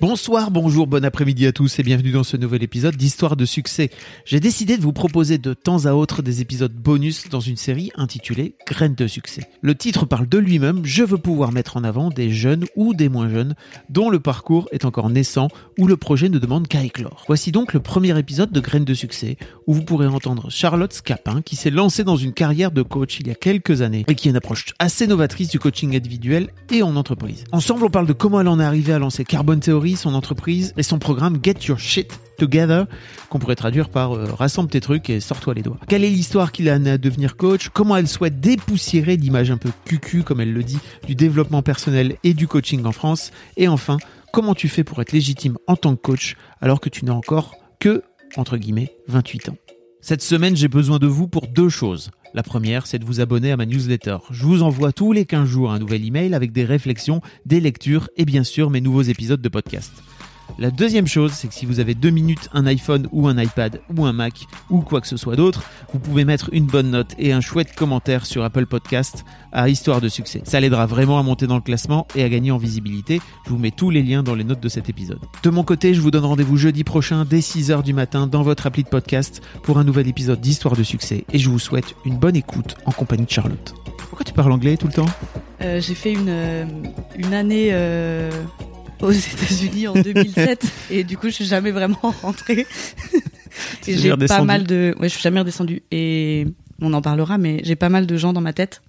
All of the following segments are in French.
Bonsoir, bonjour, bon après-midi à tous et bienvenue dans ce nouvel épisode d'Histoire de succès. J'ai décidé de vous proposer de temps à autre des épisodes bonus dans une série intitulée Graines de succès. Le titre parle de lui-même, je veux pouvoir mettre en avant des jeunes ou des moins jeunes dont le parcours est encore naissant ou le projet ne demande qu'à éclore. Voici donc le premier épisode de Graines de succès où vous pourrez entendre Charlotte Scapin qui s'est lancée dans une carrière de coach il y a quelques années et qui a une approche assez novatrice du coaching individuel et en entreprise. Ensemble, on parle de comment elle en est arrivée à lancer Carbon Theory, son entreprise et son programme Get Your Shit Together, qu'on pourrait traduire par euh, rassemble tes trucs et sors-toi les doigts. Quelle est l'histoire qui l'a amenée à devenir coach? Comment elle souhaite dépoussiérer l'image un peu cucu, comme elle le dit, du développement personnel et du coaching en France? Et enfin, comment tu fais pour être légitime en tant que coach alors que tu n'as encore que, entre guillemets, 28 ans Cette semaine, j'ai besoin de vous pour deux choses. La première, c'est de vous abonner à ma newsletter. Je vous envoie tous les 15 jours un nouvel email avec des réflexions, des lectures et bien sûr mes nouveaux épisodes de podcast. La deuxième chose, c'est que si vous avez deux minutes, un iPhone ou un iPad ou un Mac ou quoi que ce soit d'autre, vous pouvez mettre une bonne note et un chouette commentaire sur Apple Podcast à Histoire de succès. Ça l'aidera vraiment à monter dans le classement et à gagner en visibilité. Je vous mets tous les liens dans les notes de cet épisode. De mon côté, je vous donne rendez-vous jeudi prochain dès 6h du matin dans votre appli de podcast pour un nouvel épisode d'Histoire de succès et je vous souhaite une bonne écoute en compagnie de Charlotte. Pourquoi tu parles anglais tout le temps? Euh, j'ai fait une, euh, année euh, aux États-Unis en 2007 et du coup je suis jamais vraiment rentrée. Et j'ai pas mal de, ouais, je suis jamais redescendue et on en parlera, mais j'ai pas mal de gens dans ma tête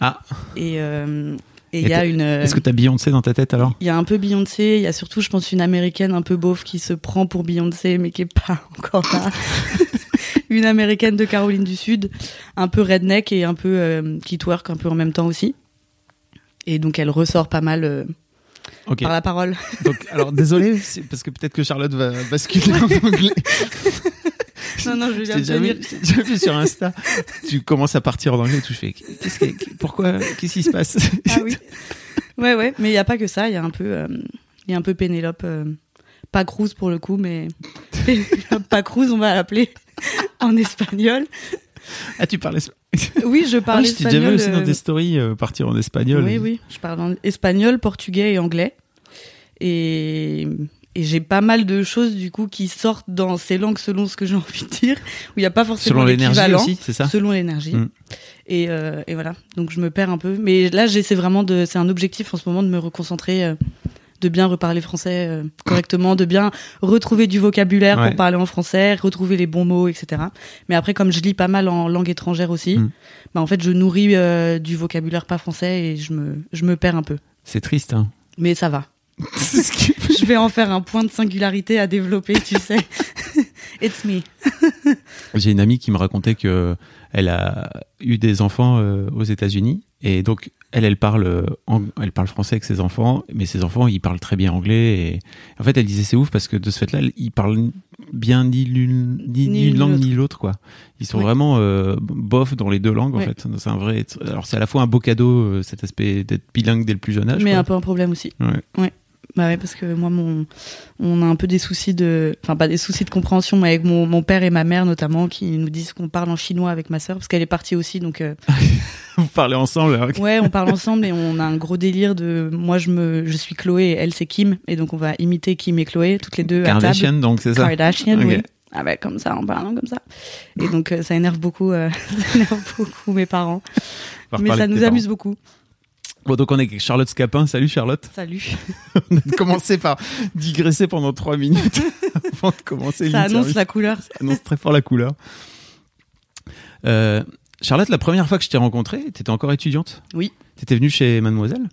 Ah, et euh, il y a une, euh, est-ce que t'as Beyoncé dans ta tête alors? Il y a un peu Beyoncé, il y a surtout je pense une américaine un peu beauf qui se prend pour Beyoncé mais qui est pas encore là. une américaine de Caroline du Sud, un peu redneck et un peu euh, qui twerk un peu en même temps aussi. Et donc elle ressort pas mal euh, Par la parole. Donc, alors désolé, parce que peut-être que Charlotte va basculer en anglais. Non, non, je viens de t'ai déjà vu sur Insta. Tu commences à partir en anglais. Je fais, qu'est-ce que, pourquoi, qu'est-ce qui se passe? Ah oui. Ouais, ouais, mais il y a pas que ça. Il y a un peu, euh, y a un peu Pénélope, euh, pas Cruz pour le coup, mais Pénélope pas Cruz, on va l'appeler en espagnol. Ah, tu parles espagnol. Oui, je Ah, parle je t'ai déjà vu espagnol. aussi dans euh, des stories euh, partir en espagnol. Oui, oui, je parle en espagnol, portugais et anglais. Et, et j'ai pas mal de choses du coup qui sortent dans ces langues selon ce que j'ai envie de dire, où il n'y a pas forcément Selon l'énergie c'est ça? Selon l'énergie. Mm. Et, euh, et voilà, donc je me perds un peu. Mais là, j'essaie vraiment de. C'est un objectif en ce moment de me reconcentrer, euh, de bien reparler français euh, correctement, de bien retrouver du vocabulaire Ouais. pour parler en français, retrouver les bons mots, etc. Mais après, comme je lis pas mal en langue étrangère aussi, Mm. bah en fait, je nourris euh, du vocabulaire pas français et je me, je me perds un peu. C'est triste, hein. Mais ça va. Je vais en faire un point de singularité à développer, tu sais. It's me. J'ai une amie qui me racontait que elle a eu des enfants euh, aux États-Unis et donc elle, elle parle, euh, elle parle français avec ses enfants, mais ses enfants, ils parlent très bien anglais. Et en fait, elle disait c'est ouf parce que de ce fait-là, ils parlent bien ni l'une ni, Ni langue ni l'autre, quoi. Ils sont Ouais. vraiment euh, bof dans les deux langues, en Ouais. fait. C'est un vrai. Alors c'est à la fois un beau cadeau, euh, cet aspect d'être bilingue dès le plus jeune âge. Mais quoi. un peu un problème aussi. Ouais. Bah ouais, parce que moi, mon, on a un peu des soucis de, enfin pas des soucis de compréhension, mais avec mon, mon père et ma mère notamment, qui nous disent qu'on parle en chinois avec ma sœur, parce qu'elle est partie aussi, donc euh, Vous parlez ensemble. alors que- ouais, on parle ensemble et on a un gros délire de, moi je me, je suis Chloé et elle c'est Kim, et donc on va imiter Kim et Chloé toutes les deux à table. Kardashian, donc c'est ça? Kardashian, Ok. oui. Ah bah comme ça, en parlant comme ça. Et donc euh, ça énerve beaucoup, euh, ça énerve beaucoup mes parents. Mais ça nous amuse beaucoup. Bon, donc on est avec Charlotte Scapin. Salut Charlotte. Salut. On a commencé par digresser pendant trois minutes avant de commencer Ça annonce la couleur. Ça annonce très fort la couleur. Euh, Charlotte, la première fois que je t'ai rencontrée, t'étais encore étudiante? Oui. T'étais venue chez Mademoiselle?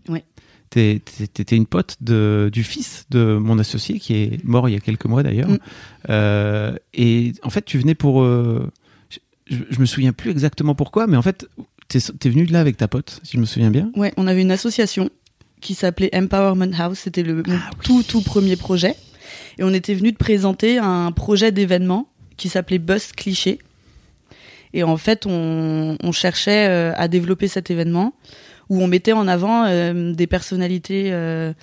T'es- T'étais une pote de, du fils de mon associé qui est mort il y a quelques mois d'ailleurs. Mm. Euh, et en fait, tu venais pour. euh, je, je- je me souviens plus exactement pourquoi, mais en fait, t'es es venu là avec ta pote, si je me souviens bien. Ouais, on avait une association qui s'appelait Empowerment House. C'était le mon Ah tout tout premier projet. Et on était venu de présenter un projet d'événement qui s'appelait Bust Cliché. Et en fait, on, on cherchait euh, à développer cet événement où on mettait en avant euh, des personnalités euh,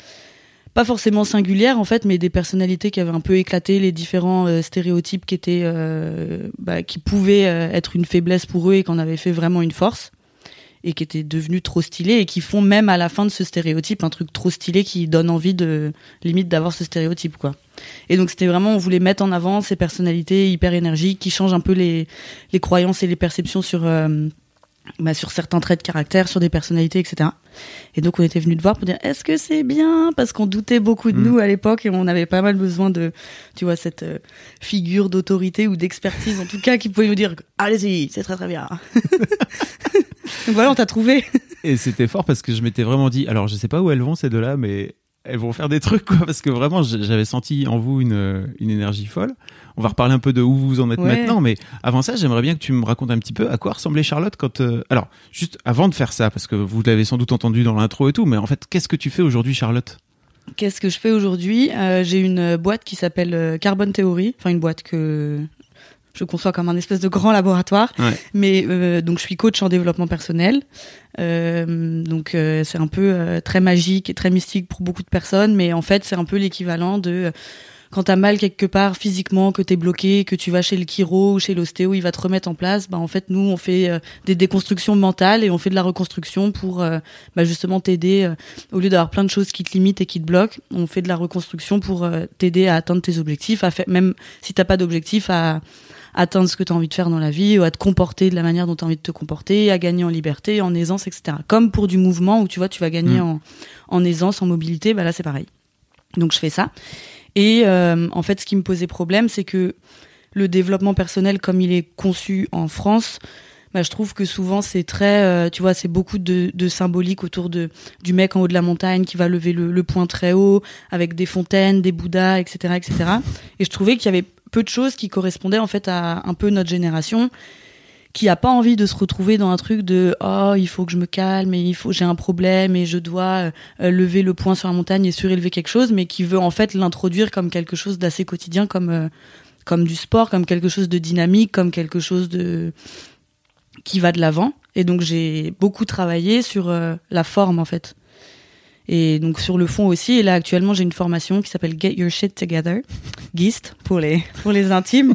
pas forcément singulières en fait, mais des personnalités qui avaient un peu éclaté les différents euh, stéréotypes qui étaient, euh, bah, qui pouvaient euh, être une faiblesse pour eux et qu'on avait fait vraiment une force et qui étaient devenus trop stylés et qui font même à la fin de ce stéréotype un truc trop stylé qui donne envie de limite d'avoir ce stéréotype quoi. Et donc c'était vraiment on voulait mettre en avant ces personnalités hyper énergiques qui changent un peu les les croyances et les perceptions sur bah, sur certains traits de caractère, sur des personnalités, etc. Et donc on était venu te voir pour dire est-ce que c'est bien? Parce qu'on doutait beaucoup de Mm. nous à l'époque et on avait pas mal besoin de tu vois cette euh, figure d'autorité ou d'expertise en tout cas qui pouvait nous dire allez-y c'est très très bien. donc voilà on t'a trouvé. Et c'était fort parce que je m'étais vraiment dit, alors je sais pas où elles vont ces deux-là, mais elles vont faire des trucs quoi, parce que vraiment j'avais senti en vous une, une énergie folle. On va reparler un peu de où vous en êtes Ouais. maintenant, mais avant ça, j'aimerais bien que tu me racontes un petit peu à quoi ressemblait Charlotte quand. euh, Alors, juste avant de faire ça, parce que vous l'avez sans doute entendu dans l'intro et tout, mais en fait, qu'est-ce que tu fais aujourd'hui, Charlotte? Qu'est-ce que je fais aujourd'hui? Euh, J'ai une boîte qui s'appelle euh, Carbon Theory, enfin une boîte que je conçois comme un espèce de grand laboratoire. Ouais. Mais euh, donc je suis coach en développement personnel. Euh, donc euh, c'est un peu très magique et très mystique pour beaucoup de personnes, mais en fait c'est un peu l'équivalent de quand t'as mal quelque part physiquement, que t'es bloqué, que tu vas chez le chiro ou chez l'ostéo, il va te remettre en place. Bah en fait nous on fait euh, des déconstructions mentales et on fait de la reconstruction pour euh, bah, justement t'aider euh, au lieu d'avoir plein de choses qui te limitent et qui te bloquent, on fait de la reconstruction pour t'aider à atteindre tes objectifs, à faire, même si t'as pas d'objectif, à atteindre ce que tu as envie de faire dans la vie, ou à te comporter de la manière dont tu as envie de te comporter, à gagner en liberté, en aisance, etc. Comme pour du mouvement où tu vois, tu vas gagner Mm. en, en aisance, en mobilité, bah là c'est pareil. Donc je fais ça. Et euh, en fait, ce qui me posait problème, c'est que le développement personnel, comme il est conçu en France, bah, je trouve que souvent c'est très, euh, tu vois, c'est beaucoup de, de symbolique autour de du mec en haut de la montagne qui va lever le, le poing très haut, avec des fontaines, des bouddhas, etc., etc. Et je trouvais qu'il y avait peu de choses qui correspondaient en fait à un peu notre génération qui a pas envie de se retrouver dans un truc de oh il faut que je me calme et il faut j'ai un problème et je dois euh, lever le poing sur la montagne et surélever quelque chose mais qui veut en fait l'introduire comme quelque chose d'assez quotidien comme euh, comme du sport comme quelque chose de dynamique comme quelque chose de qui va de l'avant. Et donc j'ai beaucoup travaillé sur euh, la forme en fait. Et donc sur le fond aussi. Et là actuellement j'ai une formation qui s'appelle Get Your Shit Together GIST pour les pour les intimes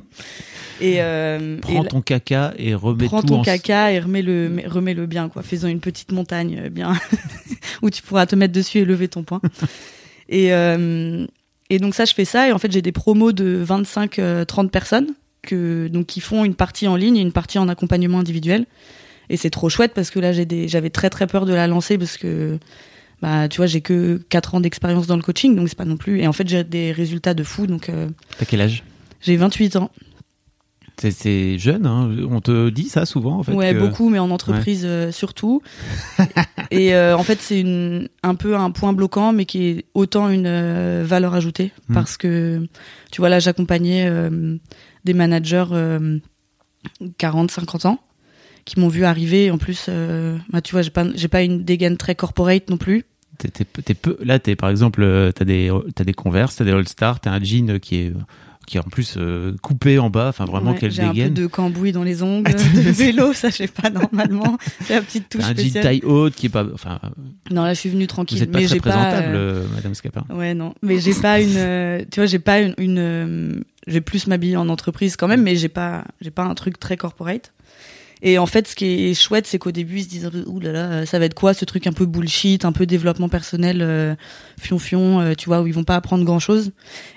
et, euh, Prends ton caca et remets prends tout ton en... caca et remets le remets le bien quoi. Faisant une petite montagne euh, bien où tu pourras te mettre dessus et lever ton poing. Et euh, et donc ça je fais ça et en fait j'ai des promos de 25 euh, 30 personnes que donc qui font une partie en ligne et une partie en accompagnement individuel. Et c'est trop chouette parce que là j'ai des j'avais très très peur de la lancer parce que bah tu vois j'ai que 4 ans d'expérience dans le coaching donc c'est pas non plus et en fait j'ai des résultats de fou donc euh, T'as quel âge? j'ai 28 ans C'est- jeune, hein on te dit ça souvent en fait. ouais, que- beaucoup, mais en entreprise euh, surtout. et euh, en fait, c'est un peu un point bloquant, mais qui est autant une euh, valeur ajoutée Mm. parce que tu vois là, j'accompagnais des managers euh, 40, 50 ans qui m'ont vu arriver. En plus, bah, tu vois, j'ai pas j'ai pas une dégaine très corporate non plus. Peu- là, t'es par exemple, t'as des, t'as des Converse, t'as des All Star, t'as un jean qui est, qui est en plus euh, coupé en bas, enfin vraiment Ouais, quelle j'ai un peu dégaine. de cambouis dans les ongles, de vélo, ça je sais pas normalement. La petite touche T'as un jean spéciale. taille haute qui est pas, enfin, Non, là je suis venue vous tranquille, êtes pas mais très présentable, euh, euh, Madame Scapin. Ouais, non. Mais j'ai pas une, euh, tu vois, j'ai pas une, une euh, j'ai plus m'habiller en entreprise quand même, mais j'ai pas, j'ai pas un truc très corporate. Et en fait, ce qui est chouette, c'est qu'au début, ils se disent, ouh là là, ça va être quoi ce truc un peu bullshit, un peu développement personnel, euh, fion-fion, euh, tu vois, où ils vont pas apprendre grand chose.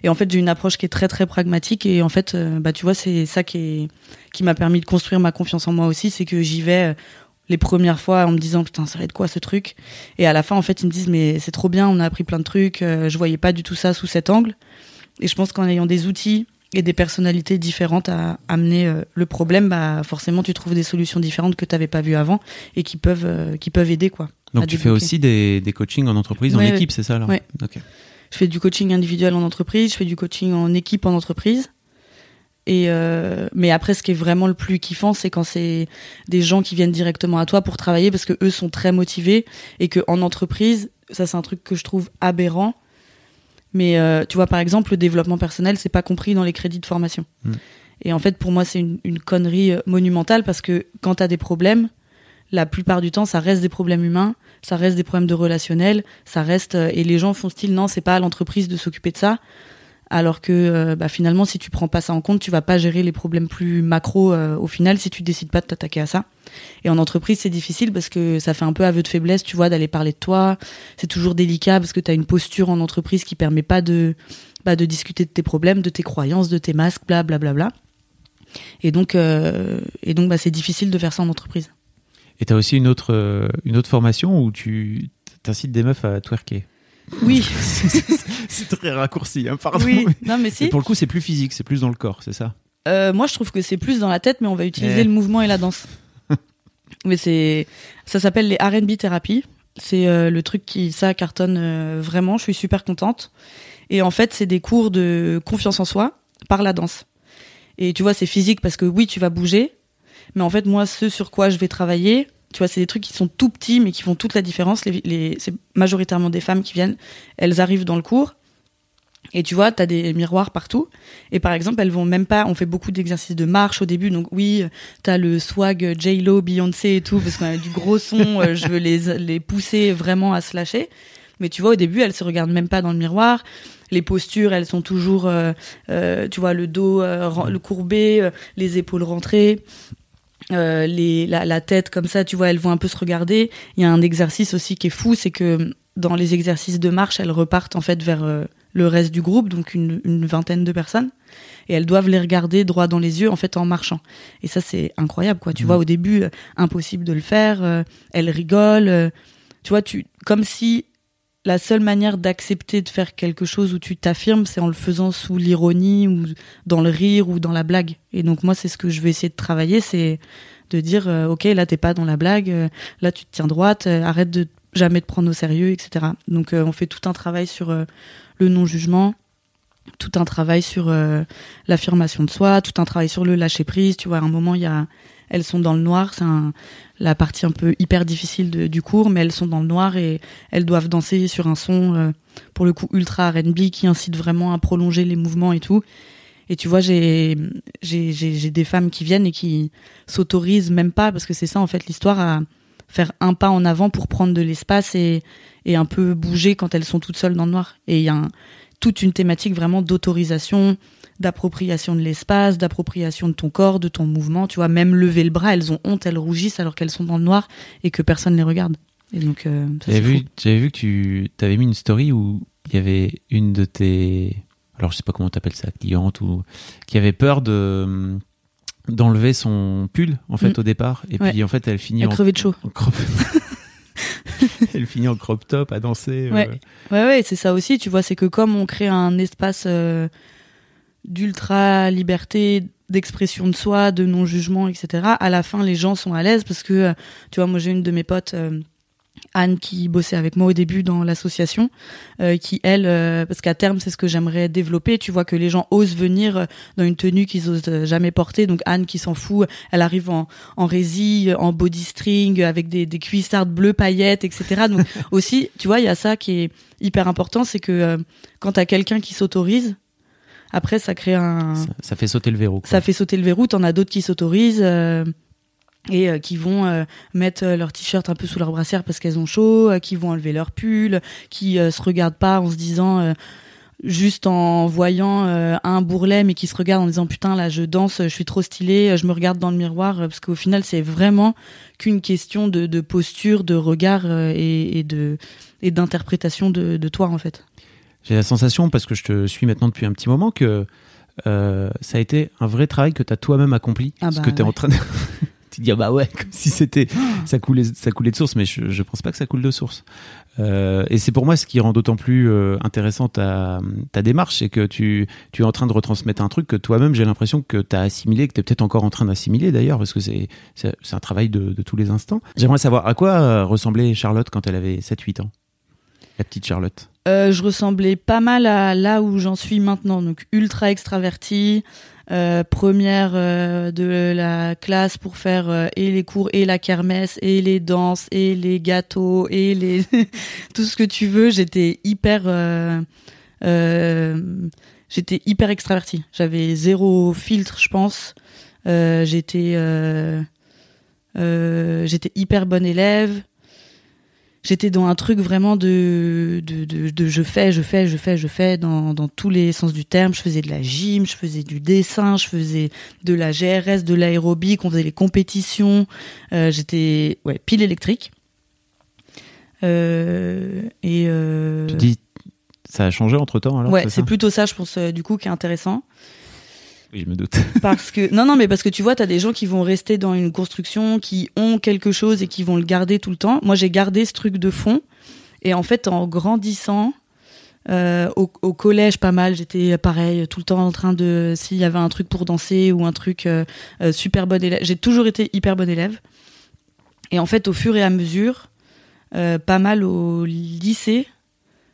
Et en fait, j'ai une approche qui est très très pragmatique. Et en fait, euh, bah, tu vois, c'est ça qui est, qui m'a permis de construire ma confiance en moi aussi, c'est que j'y vais euh, les premières fois en me disant, putain, ça va être quoi ce truc? Et à la fin, en fait, ils me disent, mais c'est trop bien, on a appris plein de trucs, je voyais pas du tout ça sous cet angle. Et je pense qu'en ayant des outils et des personnalités différentes à amener euh, le problème, bah forcément tu trouves des solutions différentes que tu n'avais pas vues avant et qui peuvent euh, qui peuvent aider quoi. Donc tu fais aussi des, des coachings en entreprise, en Ouais, équipe, c'est ça alors Ouais. Ok. Je fais du coaching individuel en entreprise, je fais du coaching en équipe en entreprise. Et euh, mais après, ce qui est vraiment le plus kiffant, c'est quand c'est des gens qui viennent directement à toi pour travailler parce que eux sont très motivés et que en entreprise, ça c'est un truc que je trouve aberrant. Mais euh, tu vois, par exemple, le développement personnel, c'est pas compris dans les crédits de formation. Mm. Et en fait, pour moi, c'est une, une connerie euh, monumentale parce que quand t'as des problèmes, la plupart du temps, ça reste des problèmes humains, ça reste des problèmes de relationnel, ça reste euh, et les gens font style non, c'est pas à l'entreprise de s'occuper de ça. Alors que euh, bah, finalement, si tu prends pas ça en compte, tu vas pas gérer les problèmes plus macro euh, au final si tu décides pas de t'attaquer à ça. Et en entreprise, c'est difficile parce que ça fait un peu aveu de faiblesse, tu vois, d'aller parler de toi. C'est toujours délicat parce que tu as une posture en entreprise qui permet pas de bah, de discuter de tes problèmes, de tes croyances, de tes masques, bla bla bla bla. Et donc euh, et donc bah, c'est difficile de faire ça en entreprise. Et t'as aussi une autre, une autre formation où tu t'incites des meufs à twerker. Oui, c'est très raccourci, hein, pardon. oui. Non mais Et pour le coup, c'est plus physique, c'est plus dans le corps, c'est ça? Euh, moi, je trouve que c'est plus dans la tête, mais on va utiliser Eh. le mouvement et la danse. mais c'est, ça s'appelle les R&B thérapie. C'est euh, le truc qui ça cartonne euh, vraiment. Je suis super contente. Et en fait, c'est des cours de confiance en soi par la danse. Et tu vois, c'est physique parce que oui, tu vas bouger. Mais en fait, moi, ce sur quoi je vais travailler, tu vois, c'est des trucs qui sont tout petits, mais qui font toute la différence. Les, les, c'est majoritairement des femmes qui viennent. Elles arrivent dans le cours. Et tu vois, t'as des miroirs partout. Et par exemple, elles vont même pas. On fait beaucoup d'exercices de marche au début. Donc oui, t'as le swag J-Lo, Beyoncé et tout, parce qu'on a du gros son. euh, je veux les, les pousser vraiment à se lâcher. Mais tu vois, au début, elles se regardent même pas dans le miroir. Les postures, elles sont toujours, euh, euh, tu vois, le dos euh, le courbé, les épaules rentrées. Euh, les, la, la tête comme ça, tu vois, elles vont un peu se regarder. Il y a un exercice aussi qui est fou, c'est que dans les exercices de marche, elles repartent en fait vers euh, le reste du groupe, donc une, une vingtaine de personnes, et elles doivent les regarder droit dans les yeux en fait en marchant. Et ça c'est incroyable quoi. Tu vois au début euh, impossible de le faire, euh, elles rigolent, tu vois tu comme si la seule manière d'accepter de faire quelque chose où tu t'affirmes, c'est en le faisant sous l'ironie ou dans le rire ou dans la blague. Et donc moi, c'est ce que je vais essayer de travailler, c'est de dire, euh, ok, là t'es pas dans la blague, euh, là tu te tiens droite, euh, arrête de jamais te prendre au sérieux, etc. Donc on fait tout un travail sur le non-jugement, tout un travail sur l'affirmation de soi, tout un travail sur le lâcher prise. Tu vois, à un moment, il y a, elles sont dans le noir, c'est un- la partie un peu hyper difficile du cours, mais elles sont dans le noir et elles doivent danser sur un son, euh, pour le coup, ultra R&B qui incite vraiment à prolonger les mouvements et tout. Et tu vois, j'ai des femmes qui viennent et qui s'autorisent même pas parce que c'est ça en fait l'histoire à faire un pas en avant pour prendre de l'espace et et un peu bouger quand elles sont toutes seules dans le noir. Et il y a toute une thématique vraiment d'autorisation, d'appropriation de l'espace, d'appropriation de ton corps, de ton mouvement. Tu vois, même lever le bras, elles ont honte, elles rougissent alors qu'elles sont dans le noir et que personne les regarde. Et donc, euh, J'avais vu, j'avais vu que tu avais mis une story où il y avait une de tes. Alors, je sais pas comment t'appelles ça, cliente ou. qui avait peur de d'enlever son pull en fait Mm. au départ et Ouais. puis en fait elle finit Elle en, de chaud. en crop elle finit en crop top à danser euh, Ouais. Ouais, ouais, c'est ça aussi. Tu vois, c'est que comme on crée un espace euh, d'ultra liberté, d'expression de soi, de non-jugement, etc., à la fin, les gens sont à l'aise parce que, euh, tu vois, moi, j'ai une de mes potes, euh, Anne, qui bossait avec moi au début dans l'association, euh, qui, elle, euh, parce qu'à terme, c'est ce que j'aimerais développer. Tu vois, que les gens osent venir dans une tenue qu'ils osent jamais porter. Donc, Anne, qui s'en fout, elle arrive en, en résille, en body string, avec des, des cuissardes bleues paillettes, etc. Donc, aussi, tu vois, il y a ça qui est hyper important, c'est que euh, quand t'as quelqu'un qui s'autorise, après ça crée un, ça, ça fait sauter le verrou quoi. ça fait sauter le verrou. T'en as d'autres qui s'autorisent euh, et euh, qui vont euh, mettre euh, leur t-shirt un peu sous leur brassière parce qu'elles ont chaud, euh, qui vont enlever leur pull, qui euh, se regardent pas en se disant euh, juste en voyant euh, un bourrelet mais qui se regardent en disant putain là je danse je suis trop stylé je me regarde dans le miroir parce qu'au final c'est vraiment qu'une question de, de posture de regard euh, et, et de et d'interprétation de, de toi en fait J'ai la sensation, parce que je te suis maintenant depuis un petit moment, que euh, ça a été un vrai travail que tu as toi-même accompli. Ah parce bah que tu es en train de. tu te dis, ah bah ouais, comme si c'était. ça, coulait, ça coulait de source, mais je, je pense pas que ça coule de source. Euh, et c'est pour moi ce qui rend d'autant plus euh, intéressant ta, ta démarche, c'est que tu, tu es en train de retransmettre un truc que toi-même, j'ai l'impression que tu as assimilé, que tu es peut-être encore en train d'assimiler d'ailleurs, parce que c'est c'est c'est un travail de, de tous les instants. J'aimerais savoir à quoi euh, ressemblait Charlotte quand elle avait 7-8 ans? La petite Charlotte. Euh, je ressemblais pas mal à là où j'en suis maintenant, donc ultra extravertie, euh, première euh, de la classe pour faire et les cours et la kermesse et les danses et les gâteaux et les tout ce que tu veux. J'étais hyper j'étais hyper extravertie. J'avais zéro filtre, je pense. j'étais j'étais hyper bonne élève j'étais dans un truc vraiment de, de, de, je fais, je fais, je fais, je fais dans, dans tous les sens du terme. Je faisais de la gym, je faisais du dessin, je faisais de la GRS, de l'aérobic, on faisait les compétitions. Euh, j'étais ouais, pile électrique. Euh, et euh... Tu dis, ça a changé entre temps alors Ouais, c'est plutôt ça, je pense, du coup, qui est intéressant. Oui, je me doute. parce que non, non, mais parce que tu vois, t'as des gens qui vont rester dans une construction, qui ont quelque chose et qui vont le garder tout le temps. Moi, j'ai gardé ce truc de fond. Et en fait, en grandissant, euh, au, collège, pas mal, j'étais pareil, tout le temps en train de, s'il y avait un truc pour danser ou un truc euh, euh, super bon élève. J'ai toujours été hyper bon élève. Et en fait, au fur et à mesure, pas mal au lycée,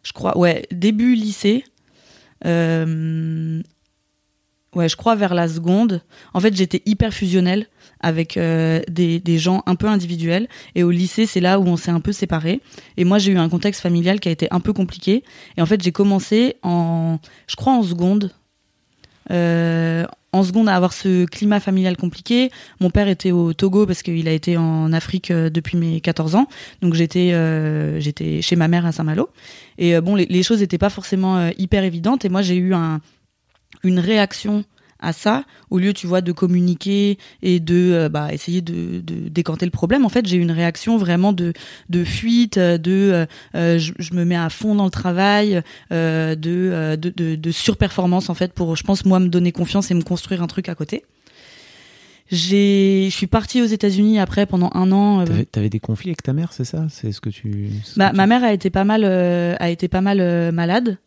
je crois, ouais, début lycée. Ouais, je crois vers la seconde. En fait, j'étais hyper fusionnelle avec euh, des, gens un peu individuels. Et au lycée, c'est là où on s'est un peu séparés. Et moi, j'ai eu un contexte familial qui a été un peu compliqué. Et en fait, j'ai commencé en, je crois, en seconde. Euh, en seconde à avoir ce climat familial compliqué. Mon père était au Togo parce qu'il a été en Afrique euh, depuis mes 14 ans. Donc j'étais j'étais chez ma mère à Saint-Malo. Et bon, les, les choses n'étaient pas forcément hyper évidentes. Et moi, j'ai eu un, une réaction à ça au lieu tu vois de communiquer et de euh, bah, essayer de, de, décanter le problème en fait j'ai une réaction vraiment de de fuite de euh, je, je, me mets à fond dans le travail euh, de, de, de surperformance en fait pour je pense moi me donner confiance et me construire un truc à côté. J'ai je suis partie aux États-Unis après pendant un an t'avais, avais des conflits avec ta mère c'est ça? C'est ce que tu bah, ma mère a été pas mal a été pas mal malade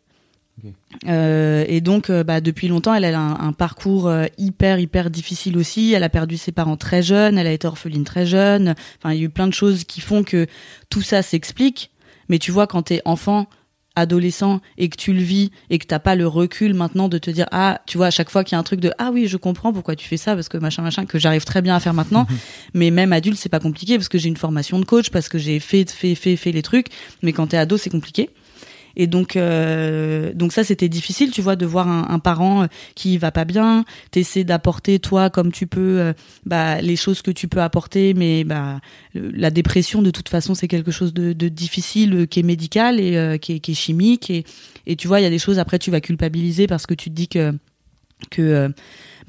euh, et donc, euh, bah, depuis longtemps, elle a un, parcours euh, hyper, hyper difficile aussi. Elle a perdu ses parents très jeunes, elle a été orpheline très jeune. Enfin, il y a eu plein de choses qui font que tout ça s'explique. Mais tu vois, quand t'es enfant, adolescent et que tu le vis et que t'as pas le recul maintenant de te dire ah tu vois à chaque fois qu'il y a un truc de ah oui je comprends pourquoi tu fais ça parce que machin machin que j'arrive très bien à faire maintenant mais même adulte c'est pas compliqué parce que j'ai une formation de coach parce que j'ai fait fait fait fait les trucs mais quand t'es ado c'est compliqué et donc, euh, donc ça, c'était difficile, tu vois, de voir un, un, parent euh, qui va pas bien. T'essaies d'apporter toi comme tu peux, euh, bah, les choses que tu peux apporter, mais bah, la dépression, de toute façon, c'est quelque chose de, de, difficile, qui est médical et qui, est, qui, est, chimique. Et, et tu vois, il y a des choses après, tu vas culpabiliser parce que tu te dis que que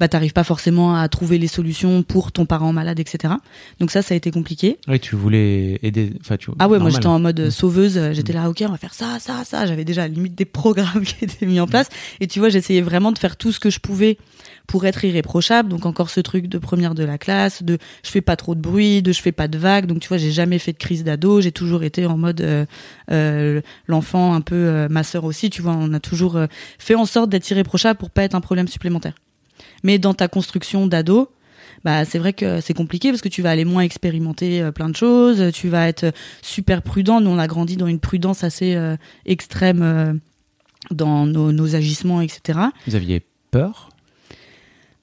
bah t'arrives pas forcément à trouver les solutions pour ton parent malade, etc. Donc ça, ça a été compliqué. Oui, tu voulais aider. Enfin, tu. Ah ouais, moi j'étais en mode mm. sauveuse. J'étais là, ok, on va faire ça, ça, ça. J'avais déjà limite des programmes qui étaient mis en place. Et tu vois, j'essayais vraiment de faire tout ce que je pouvais pour être irréprochable. Donc encore ce truc de première de la classe, de je fais pas trop de bruit, de je fais pas de vagues. Donc tu vois, j'ai jamais fait de crise d'ado. J'ai toujours été en mode euh, euh, l'enfant un peu euh, ma sœur aussi. Tu vois, on a toujours fait en sorte d'être irréprochable pour pas être un problème supplémentaire. Mais dans ta construction d'ado, bah c'est vrai que c'est compliqué parce que tu vas aller moins expérimenter euh, plein de choses, tu vas être super prudent. Nous on a grandi dans une prudence assez euh, extrême euh, dans nos, nos, agissements, etc. Vous aviez peur?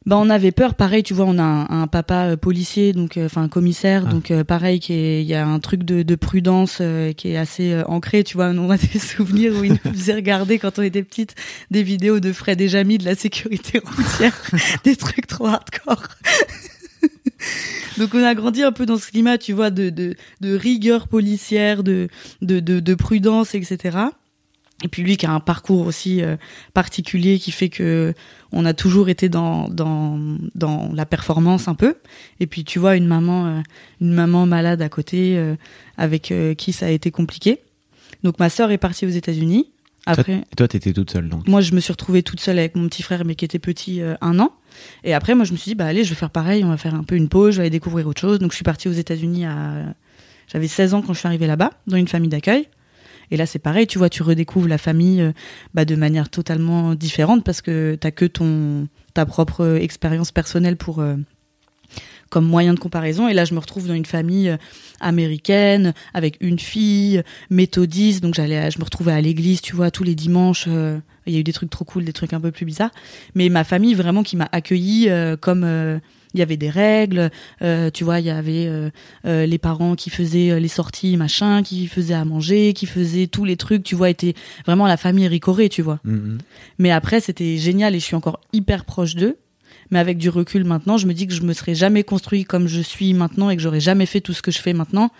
Bah on avait peur pareil tu vois on a un, papa euh, policier donc euh, enfin commissaire ah. donc euh, pareil qui il y a un truc de, de prudence qui est assez ancré tu vois on a des souvenirs où il nous faisait regarder quand on était petite des vidéos de Fred et Jamy de la sécurité routière des trucs trop hardcore Donc on a grandi un peu dans ce climat, tu vois, de, de, de rigueur policière, de, de, de, de prudence, etc. Et puis lui qui a un parcours aussi euh, particulier qui fait que on a toujours été dans, dans, dans la performance un peu. Et puis tu vois une maman euh, une maman malade à côté euh, avec qui ça a été compliqué. Donc ma sœur est partie aux États-Unis. Après, et toi t'étais toute seule donc. Moi je me suis retrouvée toute seule avec mon petit frère mais qui était petit un an. Et après moi je me suis dit bah allez je vais faire pareil, on va faire un peu une pause, je vais aller découvrir autre chose. Donc je suis partie aux États-Unis à j'avais 16 ans quand je suis arrivée là-bas dans une famille d'accueil. Et là, c'est pareil, tu vois, tu redécouvres la famille euh, bah, de manière totalement différente parce que t'as que ton ta propre expérience personnelle pour euh, comme moyen de comparaison. Et là, je me retrouve dans une famille euh, américaine avec une fille méthodiste, donc j'allais, je me retrouvais à l'église, tu vois, tous les dimanches. euh, il y a eu des trucs trop cool, des trucs un peu plus bizarres. Mais ma famille vraiment qui m'a accueilli euh, comme euh, il y avait des règles, euh, tu vois, il y avait euh, euh, les parents qui faisaient les sorties, machin, qui faisaient à manger, qui faisaient tous les trucs, tu vois, était vraiment la famille ricorée, tu vois. Mhm. Mais après, c'était génial et je suis encore hyper proche d'eux. Mais avec du recul maintenant, je me dis que je me serais jamais construit comme je suis maintenant et que j'aurais jamais fait tout ce que je fais maintenant.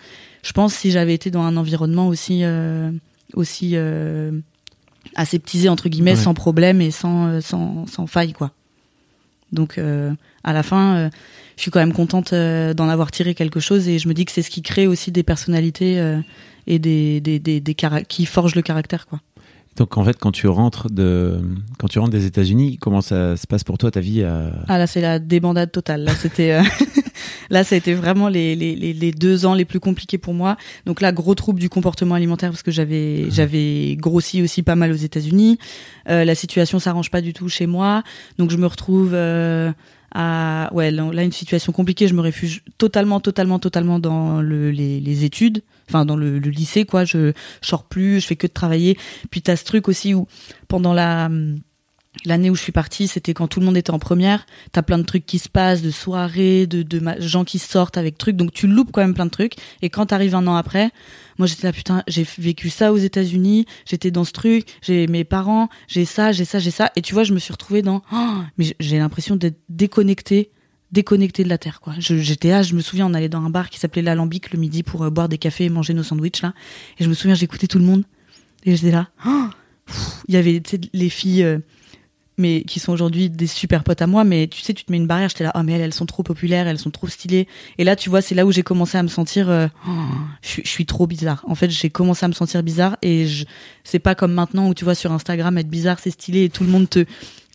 Je pense si j'avais été dans un environnement aussi euh, aussi euh, aseptisé entre guillemets, Ouais. sans problème et sans sans, sans faille quoi. Donc euh, à la fin, euh, je suis quand même contente euh, d'en avoir tiré quelque chose et je me dis que c'est ce qui crée aussi des personnalités euh, et des des des, qui forgent le caractère quoi. Donc en fait, quand tu rentres de, quand tu rentres des États-Unis, comment ça se passe pour toi ta vie à... Ah là c'est la débandade totale. Là c'était euh, là ça a été vraiment les, les, les, deux ans les plus compliqués pour moi. Donc là gros trouble du comportement alimentaire parce que j'avais j'avais grossi aussi pas mal aux États-Unis. Euh, la situation s'arrange pas du tout chez moi. Donc je me retrouve euh, à ouais là, une situation compliquée. Je me réfugie totalement totalement totalement dans le, les, les études. Enfin dans le, le lycée quoi. Je, je sors plus. Je fais que de travailler. Puis t'as ce truc aussi où pendant la L'année où je suis partie, c'était quand tout le monde était en première. T'as plein de trucs qui se passent, de soirées, de, gens qui sortent avec trucs. Donc tu loupes quand même plein de trucs. Et quand t'arrives un an après, moi j'étais là putain, j'ai vécu ça aux États-Unis. J'étais dans ce truc. J'ai mes parents, j'ai ça, j'ai ça, j'ai ça. Et tu vois, je me suis retrouvée dans. Oh, mais j'ai- l'impression d'être déconnectée, déconnectée de la terre quoi. J'étais là, je me souviens, on allait dans un bar qui s'appelait l'Alambic le midi pour euh, boire des cafés et manger nos sandwichs là. Et je me souviens, j'écoutais tout le monde. Et j'étais là. Oh, Il y avait les filles. euh, mais qui sont aujourd'hui des super potes à moi, mais tu sais, tu te mets une barrière, j'étais là, oh mais elles, elles sont trop populaires, elles sont trop stylées. Et là, tu vois, c'est là où j'ai commencé à me sentir, euh, je, je suis trop bizarre. En fait, j'ai commencé à me sentir bizarre et je, c'est pas comme maintenant où tu vois sur Instagram être bizarre, c'est stylé et tout le monde te,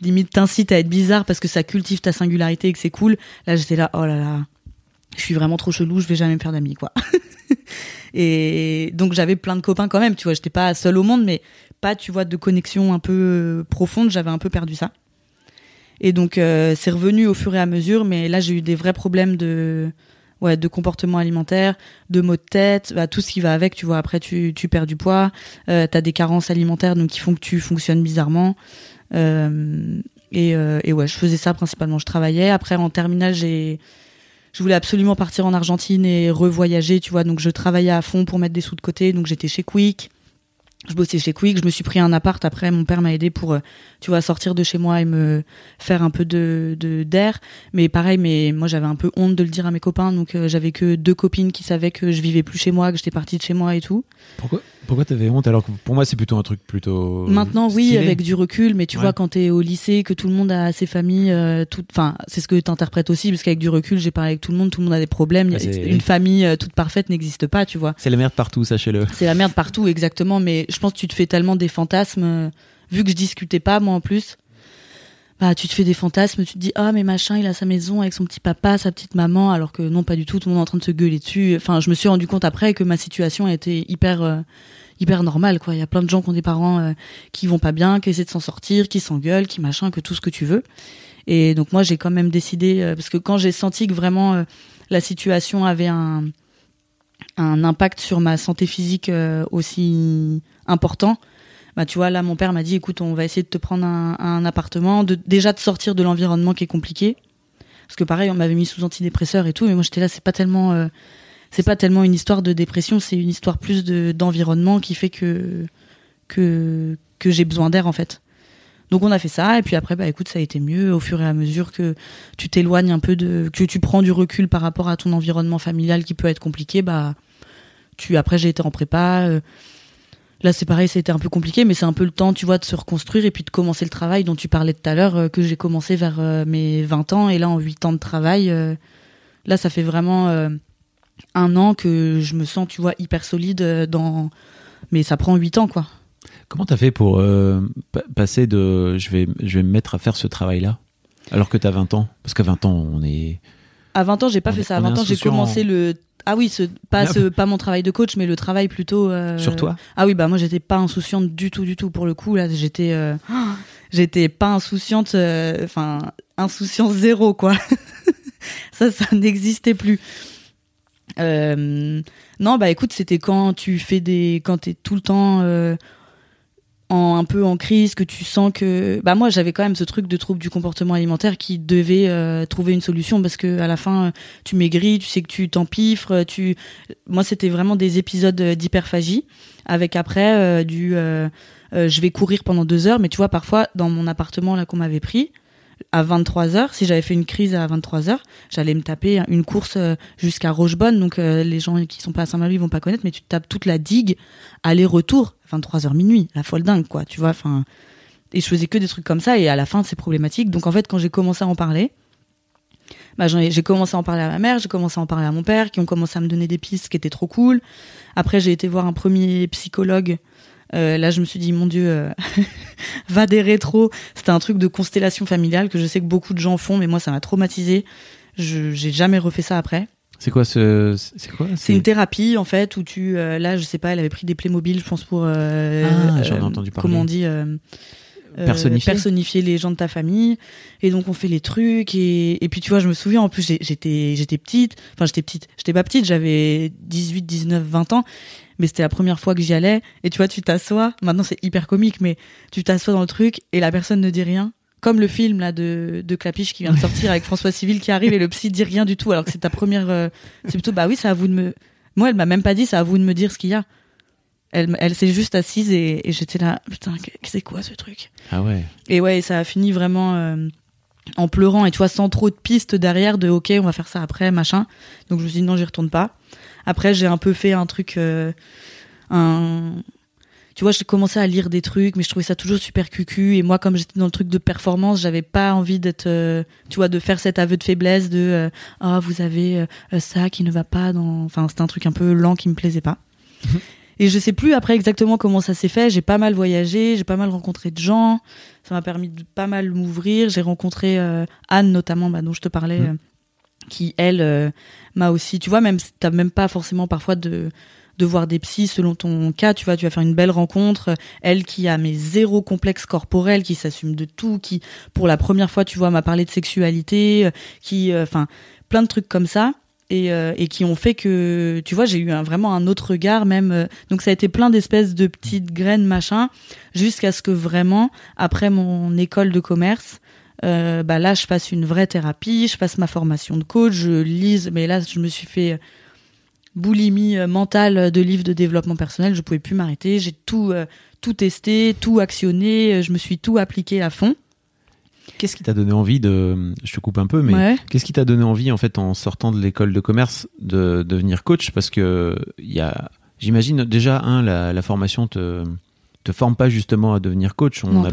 limite t'incite à être bizarre parce que ça cultive ta singularité et que c'est cool. Là, j'étais là, oh là là, je suis vraiment trop chelou, je vais jamais me faire d'amis, quoi. et donc, j'avais plein de copains quand même, tu vois, j'étais pas seule au monde, mais pas, tu vois, de connexion un peu euh, profonde, j'avais un peu perdu ça. Et donc, euh, c'est revenu au fur et à mesure, mais là, j'ai eu des vrais problèmes de, ouais, de comportement alimentaire, de maux de tête, bah, tout ce qui va avec, tu vois. Après, tu, tu perds du poids, euh, t'as des carences alimentaires, donc qui font que tu fonctionnes bizarrement. Euh, et, et ouais, je faisais ça principalement. Je travaillais. Après, en terminale, j'ai, je voulais absolument partir en Argentine et revoyager, tu vois. Donc, je travaillais à fond pour mettre des sous de côté. Donc, j'étais chez Quick. Je bossais chez Quick. Je me suis pris un appart. Après, mon père m'a aidé pour, euh, tu vois, sortir de chez moi et me faire un peu de de- d'air. Mais pareil, mais moi, j'avais un peu honte de le dire à mes copains. Donc, euh, j'avais que deux copines qui savaient que je vivais plus chez moi, que j'étais partie de chez moi et tout. Pourquoi, pourquoi t'avais honte alors que pour moi c'est plutôt un truc plutôt. Maintenant, oui, avec du recul, mais tu Ouais. vois, quand t'es au lycée, que tout le monde a ses familles, euh, tout, enfin, c'est ce que t'interprètes aussi, parce qu'avec du recul, j'ai parlé avec tout le monde, tout le monde a des problèmes. Une famille euh, toute parfaite n'existe pas, tu vois. C'est la merde partout, sachez-le. C'est la merde partout, exactement. Mais je pense que tu te fais tellement des fantasmes, euh, vu que je discutais pas, moi en plus. Bah, tu te fais des fantasmes, tu te dis, ah, mais machin, il a sa maison avec son petit papa, sa petite maman, alors que non, pas du tout, tout le monde est en train de se gueuler dessus. Enfin, je me suis rendu compte après que ma situation était hyper, euh, hyper normale, quoi. Il y a plein de gens qui ont des parents euh, qui vont pas bien, qui essaient de s'en sortir, qui s'engueulent, qui machin, que tout ce que tu veux. Et donc, moi, j'ai quand même décidé, parce que quand j'ai senti que vraiment la situation avait un, un impact sur ma santé physique euh, aussi important, bah tu vois là mon père m'a dit écoute on va essayer de te prendre un, appartement, de déjà de sortir de l'environnement qui est compliqué, parce que pareil on m'avait mis sous antidépresseur et tout, mais moi j'étais là c'est pas tellement euh, c'est pas tellement une histoire de dépression, c'est une histoire plus de d'environnement qui fait que que que j'ai besoin d'air en fait. Donc on a fait ça. Et puis après bah écoute ça a été mieux au fur et à mesure que tu t'éloignes un peu de que tu prends du recul par rapport à ton environnement familial qui peut être compliqué bah tu après j'ai été en prépa euh, là c'est pareil c'était un peu compliqué mais c'est un peu le temps tu vois de se reconstruire et puis de commencer le travail dont tu parlais tout à l'heure euh, que j'ai commencé vers euh, mes 20 ans et là en 8 ans de travail là ça fait vraiment un an que je me sens tu vois hyper solide dans mais ça prend 8 ans quoi Comment t'as fait pour euh, pa- passer de je vais, je vais me mettre à faire ce travail-là alors que t'as 20 ans? Parce qu'à 20 ans, on est. À 20 ans, j'ai pas On fait est- ça. À on est 20 ans, j'ai commencé le. Ah oui, ce, pas, Ah ce, pas mon travail de coach, mais le travail plutôt. euh, Sur toi? Ah oui, bah moi, j'étais pas insouciante du tout, du tout pour le coup. Là, j'étais. euh, J'étais pas insouciante. euh, Enfin, insouciance zéro, quoi. ça, ça n'existait plus. Euh, non, bah écoute, c'était quand tu fais des, quand t'es tout le temps euh, en un peu en crise, que tu sens que, bah moi j'avais quand même ce truc de trouble du comportement alimentaire qui devait euh, trouver une solution parce que à la fin tu maigris, tu sais que tu t'empiffres, tu, moi c'était vraiment des épisodes d'hyperphagie avec après du, je vais courir pendant deux heures, mais tu vois parfois dans mon appartement là qu'on m'avait pris à 23h, si j'avais fait une crise à 23h, j'allais me taper une course euh, jusqu'à Rochebonne. Donc euh, les gens qui sont pas à Saint-Malo, ils vont pas connaître, mais tu tapes toute la digue, aller-retour, 23h minuit, la folle dingue, quoi. Tu vois, enfin. Et je faisais que des trucs comme ça, et à la fin, c'est problématique. Donc en fait, quand j'ai commencé à en parler, bah, j'ai commencé à en parler à ma mère, j'ai commencé à en parler à mon père, qui ont commencé à me donner des pistes qui étaient trop cool. Après, j'ai été voir un premier psychologue euh, là, je me suis dit, mon Dieu, euh, va des rétros. C'était un truc de constellation familiale que je sais que beaucoup de gens font, mais moi, ça m'a traumatisé. Je j'ai jamais refait ça après. C'est quoi ce c'est quoi C'est une thérapie en fait où tu euh, là je sais pas elle avait pris des Playmobil je pense pour ah, j'en ai entendu parler. comment on dit personnifier. personnifier les gens de ta famille et donc on fait les trucs et, et puis tu vois je me souviens en plus j'étais j'étais petite enfin j'étais petite j'étais pas petite j'avais 18 19 20 ans mais c'était la première fois que j'y allais. Et tu vois, tu t'assois. Maintenant, c'est hyper comique, mais tu t'assois dans le truc et la personne ne dit rien. Comme le film là de, de Clapiche qui vient de sortir avec François Civil qui arrive et le psy dit rien du tout alors que c'est ta première. Euh, c'est plutôt bah oui, c'est à vous de me. Moi, elle m'a même pas dit, c'est à vous de me dire ce qu'il y a. Elle, elle s'est juste assise et, et j'étais là, putain, c'est quoi ce truc? Ah ouais. Et ouais, ça a fini vraiment euh, en pleurant et tu vois, sans trop de pistes derrière de ok, on va faire ça après, machin. Donc je me suis dit non, j'y retourne pas. Après, j'ai un peu fait un truc, euh, un, tu vois, j'ai commencé à lire des trucs, mais je trouvais ça toujours super cucu. Et moi, comme j'étais dans le truc de performance, j'avais pas envie d'être, euh, tu vois, de faire cet aveu de faiblesse de, ah, vous avez ça qui ne va pas dans, enfin, c'était un truc un peu lent qui me plaisait pas. Et je sais plus après exactement comment ça s'est fait. J'ai pas mal voyagé, j'ai pas mal rencontré de gens. Ça m'a permis de pas mal m'ouvrir. J'ai rencontré Anne notamment, bah, dont je te parlais, mmh qui elle euh, m'a aussi tu vois même t'as même pas forcément parfois de de voir des psys selon ton cas tu vois tu vas faire une belle rencontre elle qui a mes zéro complexe corporel qui s'assume de tout qui pour la première fois tu vois m'a parlé de sexualité euh, qui euh, enfin plein de trucs comme ça. Et, et qui ont fait que tu vois j'ai eu vraiment un autre regard même donc ça a été plein d'espèces de petites graines machin jusqu'à ce que vraiment après mon école de commerce euh, bah là, je fasse une vraie thérapie, je fasse ma formation de coach, je lise, mais là, je me suis fait boulimie euh, mentale de livres de développement personnel, je pouvais plus m'arrêter, j'ai tout, euh, tout testé, tout actionné, je me suis tout appliqué à fond. Qu'est-ce qui t'a donné envie de, je te coupe un peu, mais qu'est-ce qui t'a donné envie en fait en sortant de l'école de commerce de, devenir coach? Parce que il y a, j'imagine déjà un la, la formation te te forme pas justement à devenir coach. On a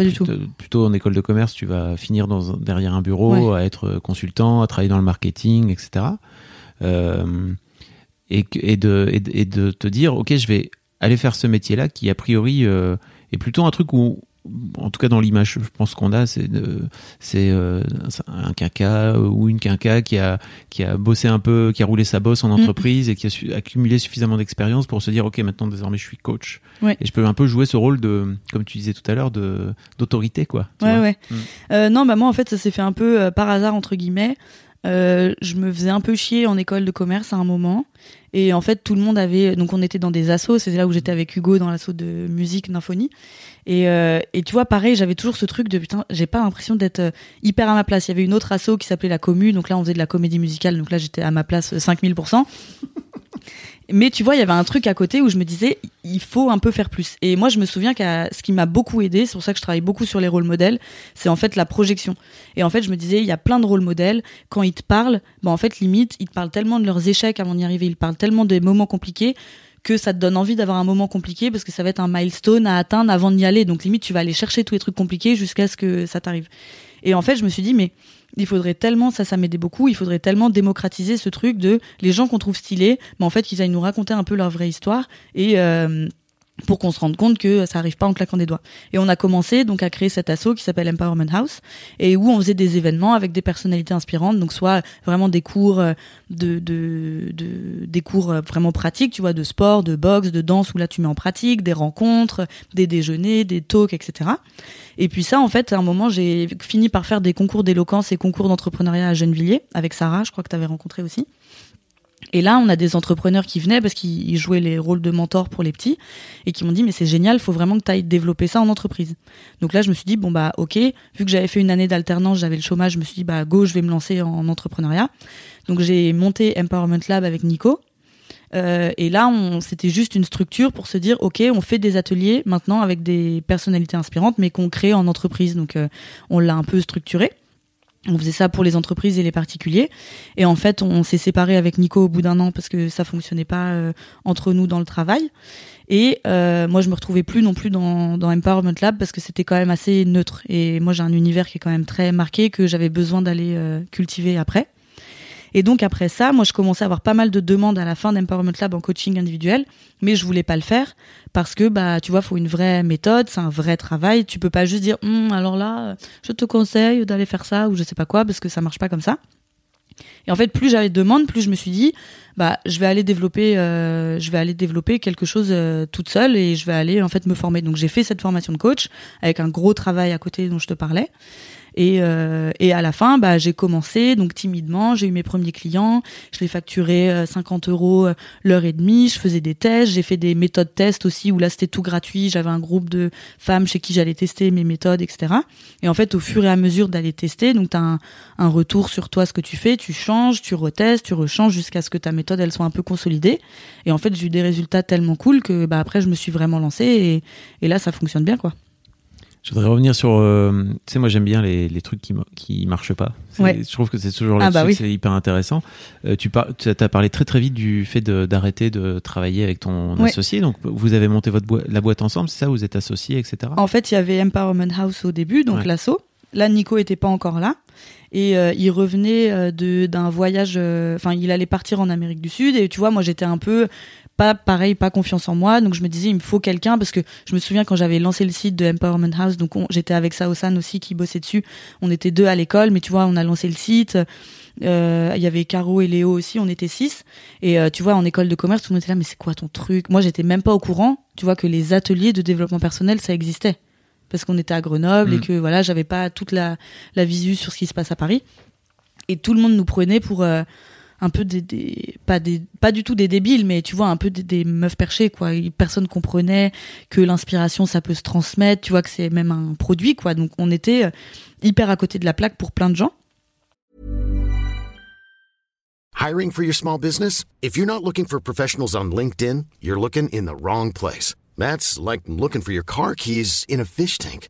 plutôt, en école de commerce, tu vas finir dans, derrière un bureau, à être consultant, à travailler dans le marketing, etc. Euh, et, et, de, et, de te dire, ok, je vais aller faire ce métier-là qui a priori euh, est plutôt un truc où en tout cas dans l'image, je pense qu'on a, c'est c'est euh, un quinca ou une quinca qui a qui a bossé un peu, qui a roulé sa bosse en mm. entreprise et qui a accumulé suffisamment d'expérience pour se dire ok maintenant désormais je suis coach et je peux un peu jouer ce rôle de comme tu disais tout à l'heure de d'autorité quoi. Ouais ouais. Mm. Euh, non bah moi en fait ça s'est fait un peu euh, par hasard entre guillemets. Euh, je me faisais un peu chier en école de commerce à un moment. Et en fait, tout le monde avait. Donc, on était dans des assos. C'est là où j'étais avec Hugo dans l'assaut de musique, Nymphonie. Et, euh, et tu vois, pareil, j'avais toujours ce truc de putain, j'ai pas l'impression d'être euh, hyper à ma place. Il y avait une autre asso qui s'appelait La Commune. Donc là, on faisait de la comédie musicale. Donc là, j'étais à ma place 5000%. Mais tu vois, il y avait un truc à côté où je me disais, il faut un peu faire plus. Et moi, je me souviens que ce qui m'a beaucoup aidé, c'est pour ça que je travaille beaucoup sur les rôles modèles, c'est en fait la projection. Et en fait, je me disais, il y a plein de rôles modèles. Quand ils te parlent, bah en fait, limite, ils te parlent tellement de leurs échecs avant d'y arriver, ils parlent tellement des moments compliqués que ça te donne envie d'avoir un moment compliqué parce que ça va être un milestone à atteindre avant d'y aller. Donc limite, tu vas aller chercher tous les trucs compliqués jusqu'à ce que ça t'arrive. Et en fait, je me suis dit, mais il faudrait tellement, ça, ça m'aidait beaucoup, il faudrait tellement démocratiser ce truc de les gens qu'on trouve stylés, mais en fait, qu'ils aillent nous raconter un peu leur vraie histoire. Et, euh, pour qu'on se rende compte que ça arrive pas en claquant des doigts. Et on a commencé donc à créer cet asso qui s'appelle Empowerment House et où on faisait des événements avec des personnalités inspirantes, donc soit vraiment des cours euh, de, de, de des cours euh, vraiment pratiques, tu vois, de sport, de boxe, de danse où là tu mets en pratique, des rencontres, des déjeuners, des talks, etc. Et puis ça, en fait, à un moment, j'ai fini par faire des concours d'éloquence et concours d'entrepreneuriat à Gennevilliers avec Sarah, je crois que tu avais rencontré aussi. Et là, on a des entrepreneurs qui venaient parce qu'ils jouaient les rôles de mentor pour les petits et qui m'ont dit mais c'est génial, faut vraiment que tu ailles développer ça en entreprise. Donc là, je me suis dit bon bah OK, vu que j'avais fait une année d'alternance, j'avais le chômage, je me suis dit bah go, je vais me lancer en entrepreneuriat. Donc j'ai monté Empowerment Lab avec Nico. Euh, et là, c'était juste une structure pour se dire, ok, on fait des ateliers maintenant avec des personnalités inspirantes, mais qu'on crée en entreprise. Donc, euh, on l'a un peu structuré. On faisait ça pour les entreprises et les particuliers. Et en fait, on s'est séparé avec Nico au bout d'un an parce que ça fonctionnait pas euh, entre nous dans le travail. Et euh, moi, je me retrouvais plus non plus dans, dans Empowerment Lab parce que c'était quand même assez neutre. Et moi, j'ai un univers qui est quand même très marqué que j'avais besoin d'aller euh, cultiver après. Et donc après ça, moi je commençais à avoir pas mal de demandes à la fin d'Empowerment Lab en coaching individuel, mais je voulais pas le faire parce que bah tu vois, faut une vraie méthode, c'est un vrai travail. Tu peux pas juste dire Hum, alors là, je te conseille d'aller faire ça ou je sais pas quoi parce que ça marche pas comme ça. Et en fait, plus j'avais de demandes, plus je me suis dit, bah, je vais aller développer, euh, je vais aller développer quelque chose euh, toute seule et je vais aller en fait me former. Donc j'ai fait cette formation de coach avec un gros travail à côté dont je te parlais. Et, euh, et à la fin, bah, j'ai commencé donc timidement. J'ai eu mes premiers clients. Je les facturais euh, 50 euros euh, l'heure et demie. Je faisais des tests. J'ai fait des méthodes tests aussi où là c'était tout gratuit. J'avais un groupe de femmes chez qui j'allais tester mes méthodes, etc. Et en fait, au fur et à mesure d'aller tester, donc t'as un, un retour sur toi, ce que tu fais, tu changes, tu retestes, tu rechanges jusqu'à ce que ta méthode elle soit un peu consolidée. Et en fait, j'ai eu des résultats tellement cool que bah après je me suis vraiment lancée et, et là ça fonctionne bien quoi. Je voudrais revenir sur. euh, tu sais, moi j'aime bien les, les trucs qui, qui marchent pas. Ouais. Je trouve que c'est toujours Ah là-dessus bah oui. c'est hyper intéressant. Euh, tu par, as parlé très très vite du fait d'arrêter de, travailler avec ton Ouais. associé. Donc vous avez monté votre boi- la boîte ensemble, c'est ça Vous êtes associés, etc. En fait, il y avait Empowerment House au début, donc Ouais. l'assaut. Là, Nico était pas encore là. Et euh, il revenait euh, de d'un voyage. euh, Enfin, il allait partir en Amérique du Sud. Et tu vois, moi, j'étais un peu pas pareil, pas confiance en moi. Donc je me disais, il me faut quelqu'un parce que je me souviens quand j'avais lancé le site de Empowerment House. Donc on- j'étais avec Saosan aussi qui bossait dessus. On était deux à l'école, mais tu vois, on a lancé le site. Euh, Il y avait Caro et Léo aussi, on était six. Et euh, tu vois, en école de commerce, tout le monde était là, mais c'est quoi ton truc? Moi, j'étais même pas au courant. Tu vois que les ateliers de développement personnel, ça existait parce qu'on était à Grenoble et Mm. que voilà, j'avais pas toute la, la visu sur ce qui se passe à Paris. Et tout le monde nous prenait pour euh, un peu des, des pas des pas du tout des débiles, mais tu vois un peu des, des meufs perchées quoi. Personne comprenait que l'inspiration ça peut se transmettre, tu vois que c'est même un produit quoi. Donc on était euh, hyper à côté de la plaque pour plein de gens. Hiring for your small business? If you're not looking for professionals on LinkedIn, you're looking in the wrong place. That's like looking for your car keys in a fish tank.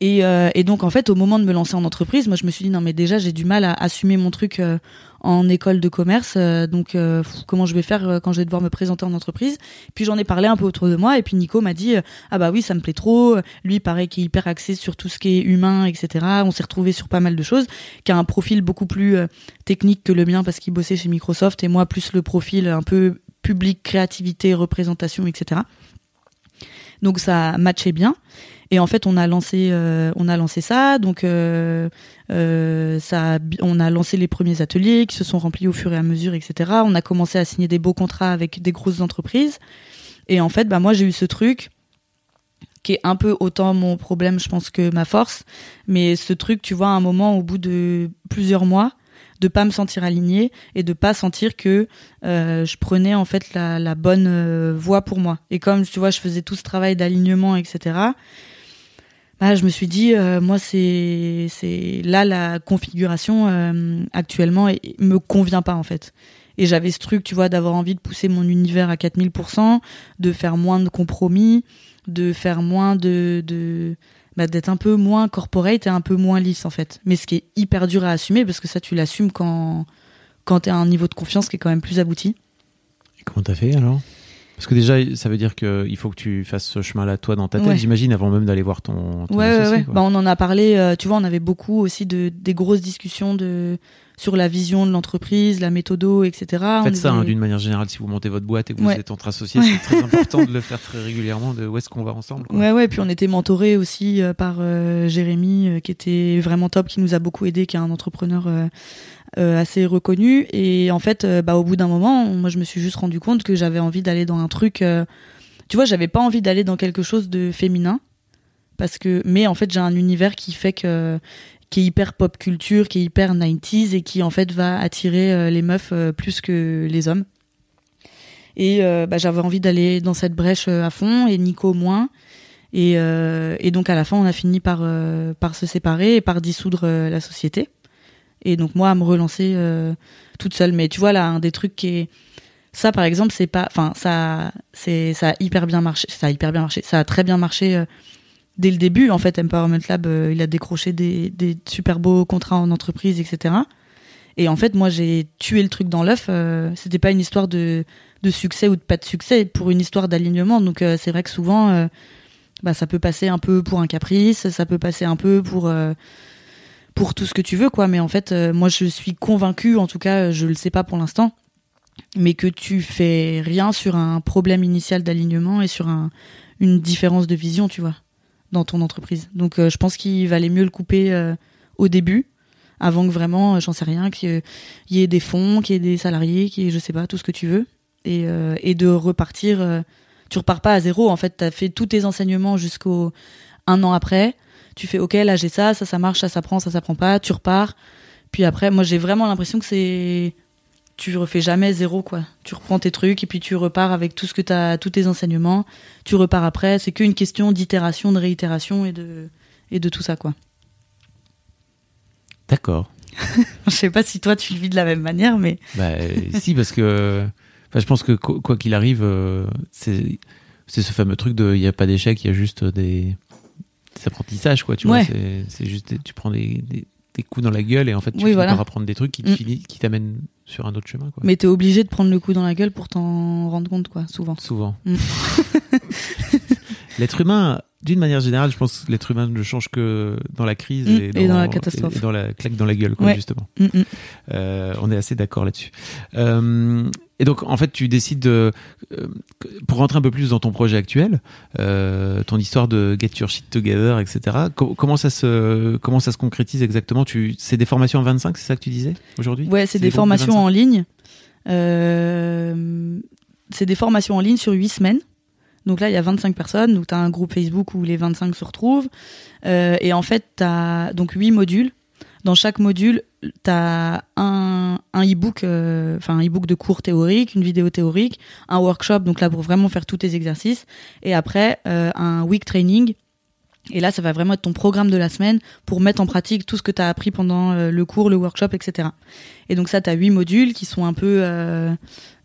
Et, euh, et donc en fait, au moment de me lancer en entreprise, moi je me suis dit non mais déjà j'ai du mal à assumer mon truc euh, en école de commerce, euh, donc euh, comment je vais faire euh, quand je vais devoir me présenter en entreprise? Puis j'en ai parlé un peu autour de moi et puis Nico m'a dit euh, ah bah oui ça me plaît trop. Lui pareil qui est hyper axé sur tout ce qui est humain etc. On s'est retrouvé sur pas mal de choses, qui a un profil beaucoup plus technique que le mien parce qu'il bossait chez Microsoft et moi plus le profil un peu public, créativité, représentation etc. Donc ça matchait bien. Et en fait, on a lancé, euh, on a lancé ça. Donc, euh, euh, ça, on a lancé les premiers ateliers qui se sont remplis au fur et à mesure, etc. On a commencé à signer des beaux contrats avec des grosses entreprises. Et en fait, bah moi, j'ai eu ce truc qui est un peu autant mon problème, je pense, que ma force. Mais ce truc, tu vois, à un moment, au bout de plusieurs mois, de pas me sentir alignée et de pas sentir que je prenais en fait la, bonne voie pour moi. Et comme tu vois, je faisais tout ce travail d'alignement, etc. Bah, je me suis dit, euh, moi, c'est là la configuration euh, actuellement et, me convient pas en fait. Et j'avais ce truc, tu vois, d'avoir envie de pousser mon univers à 4000%, de faire moins de compromis, de faire moins de, de bah, d'être un peu moins corporate et un peu moins lisse en fait. Mais ce qui est hyper dur à assumer parce que ça tu l'assumes quand quand t'es à un niveau de confiance qui est quand même plus abouti. Et comment t'as fait alors? Parce que déjà, ça veut dire qu'il faut que tu fasses ce chemin-là toi dans ta tête, Ouais. j'imagine, avant même d'aller voir ton, ton Ouais, associé, ouais. quoi. Bah, on en a parlé, euh, tu vois, on avait beaucoup aussi de, des grosses discussions de, sur la vision de l'entreprise, la méthodo, etc. On Faites ça avait- hein, d'une manière générale si vous montez votre boîte et que vous êtes entre associés, c'est très important de le faire très régulièrement. De où est-ce qu'on va ensemble quoi. Ouais, ouais, puis on était mentorés aussi euh, par euh, Jérémy, euh, qui était vraiment top, qui nous a beaucoup aidé, qui est un entrepreneur euh, assez reconnu. Et en fait, euh, bah, au bout d'un moment, moi, je me suis juste rendu compte que j'avais envie d'aller dans un truc. euh, tu vois, j'avais pas envie d'aller dans quelque chose de féminin, parce que, mais en fait, j'ai un univers qui fait que qui est hyper pop culture, qui est hyper 90s et qui en fait va attirer euh, les meufs plus que les hommes. Et bah, j'avais envie d'aller dans cette brèche à fond et Nico moins. Et, et donc à la fin, on a fini par, par se séparer et par dissoudre la société. Et donc moi, à me relancer euh, toute seule. Mais tu vois, là, un des trucs qui est... Ça, par exemple, c'est pas... Enfin, ça, c'est, ça a hyper bien marché. Ça a hyper bien marché. Ça a très bien marché euh, dès le début. En fait, Empowerment Lab, euh, il a décroché des, super beaux contrats en entreprise, etc. Et en fait, moi, j'ai tué le truc dans l'œuf. C'était pas une histoire de, de succès ou de pas de succès, pour une histoire d'alignement. Donc, c'est vrai que souvent... bah, ça peut passer un peu pour un caprice, ça peut passer un peu pour pour tout ce que tu veux quoi. Mais en fait, euh, moi je suis convaincue, en tout cas, je le sais pas pour l'instant, mais que tu fais rien sur un problème initial d'alignement et sur un, une différence de vision, tu vois, dans ton entreprise. Donc euh, je pense qu'il valait mieux le couper euh, au début. Avant que vraiment, euh, j'en sais rien, qu'il y ait des fonds, qu'il y ait des salariés, qu'il y ait, je sais pas, tout ce que tu veux. Et, euh, et de repartir euh, tu repars pas à zéro. En fait, tu as fait tous tes enseignements jusqu'au un an après. Tu fais, OK, là, j'ai ça, ça, ça marche, ça, ça prend, ça, ça prend pas. Tu repars. Puis après, moi, j'ai vraiment l'impression que c'est. Tu refais jamais zéro, quoi. Tu reprends tes trucs et puis tu repars avec tout ce que tu as, tous tes enseignements. Tu repars après. C'est qu'une question d'itération, de réitération et de, et de tout ça, quoi. D'accord. Je sais pas si toi, tu le vis de la même manière, mais. Bah, euh, si, parce que enfin, je pense que quoi quoi qu'il arrive, euh, c'est c'est ce fameux truc de il n'y a pas d'échec, il y a juste des, des apprentissages, quoi. Tu Ouais. vois, c'est- juste tu prends des, des, des coups dans la gueule et en fait tu Oui, finis voilà. par apprendre des trucs qui Mm. qui t'amènent sur un autre chemin, quoi. Mais t'es obligé de prendre le coup dans la gueule pour t'en rendre compte, quoi, souvent. Souvent. Mm. l'être humain, d'une manière générale, je pense que l'être humain ne change que dans la crise Mm, et, dans, et dans la catastrophe. et dans la claque dans la gueule, quoi, Ouais. justement. Euh, on est assez d'accord là-dessus. Euh, et donc, en fait, tu décides de, euh, pour rentrer un peu plus dans ton projet actuel, euh, ton histoire de get your shit together, etc. co- comment ça se, comment ça se concrétise exactement? Tu, c'est des formations en 25, c'est ça que tu disais aujourd'hui? Ouais, c'est des formations 25? en ligne. Euh, c'est des formations en ligne sur 8 semaines. Donc là, il y a 25 personnes. Donc tu as un groupe Facebook où les 25 se retrouvent. Et en fait, tu as donc 8 modules. Dans chaque module, tu as un, e-book, euh, enfin un e-book de cours théorique, une vidéo théorique, un workshop, donc là pour vraiment faire tous tes exercices. Et après, euh, un week training. Et là, ça va vraiment être ton programme de la semaine pour mettre en pratique tout ce que tu as appris pendant euh, le cours, le workshop, etc. Et donc ça, tu as huit modules qui sont un peu...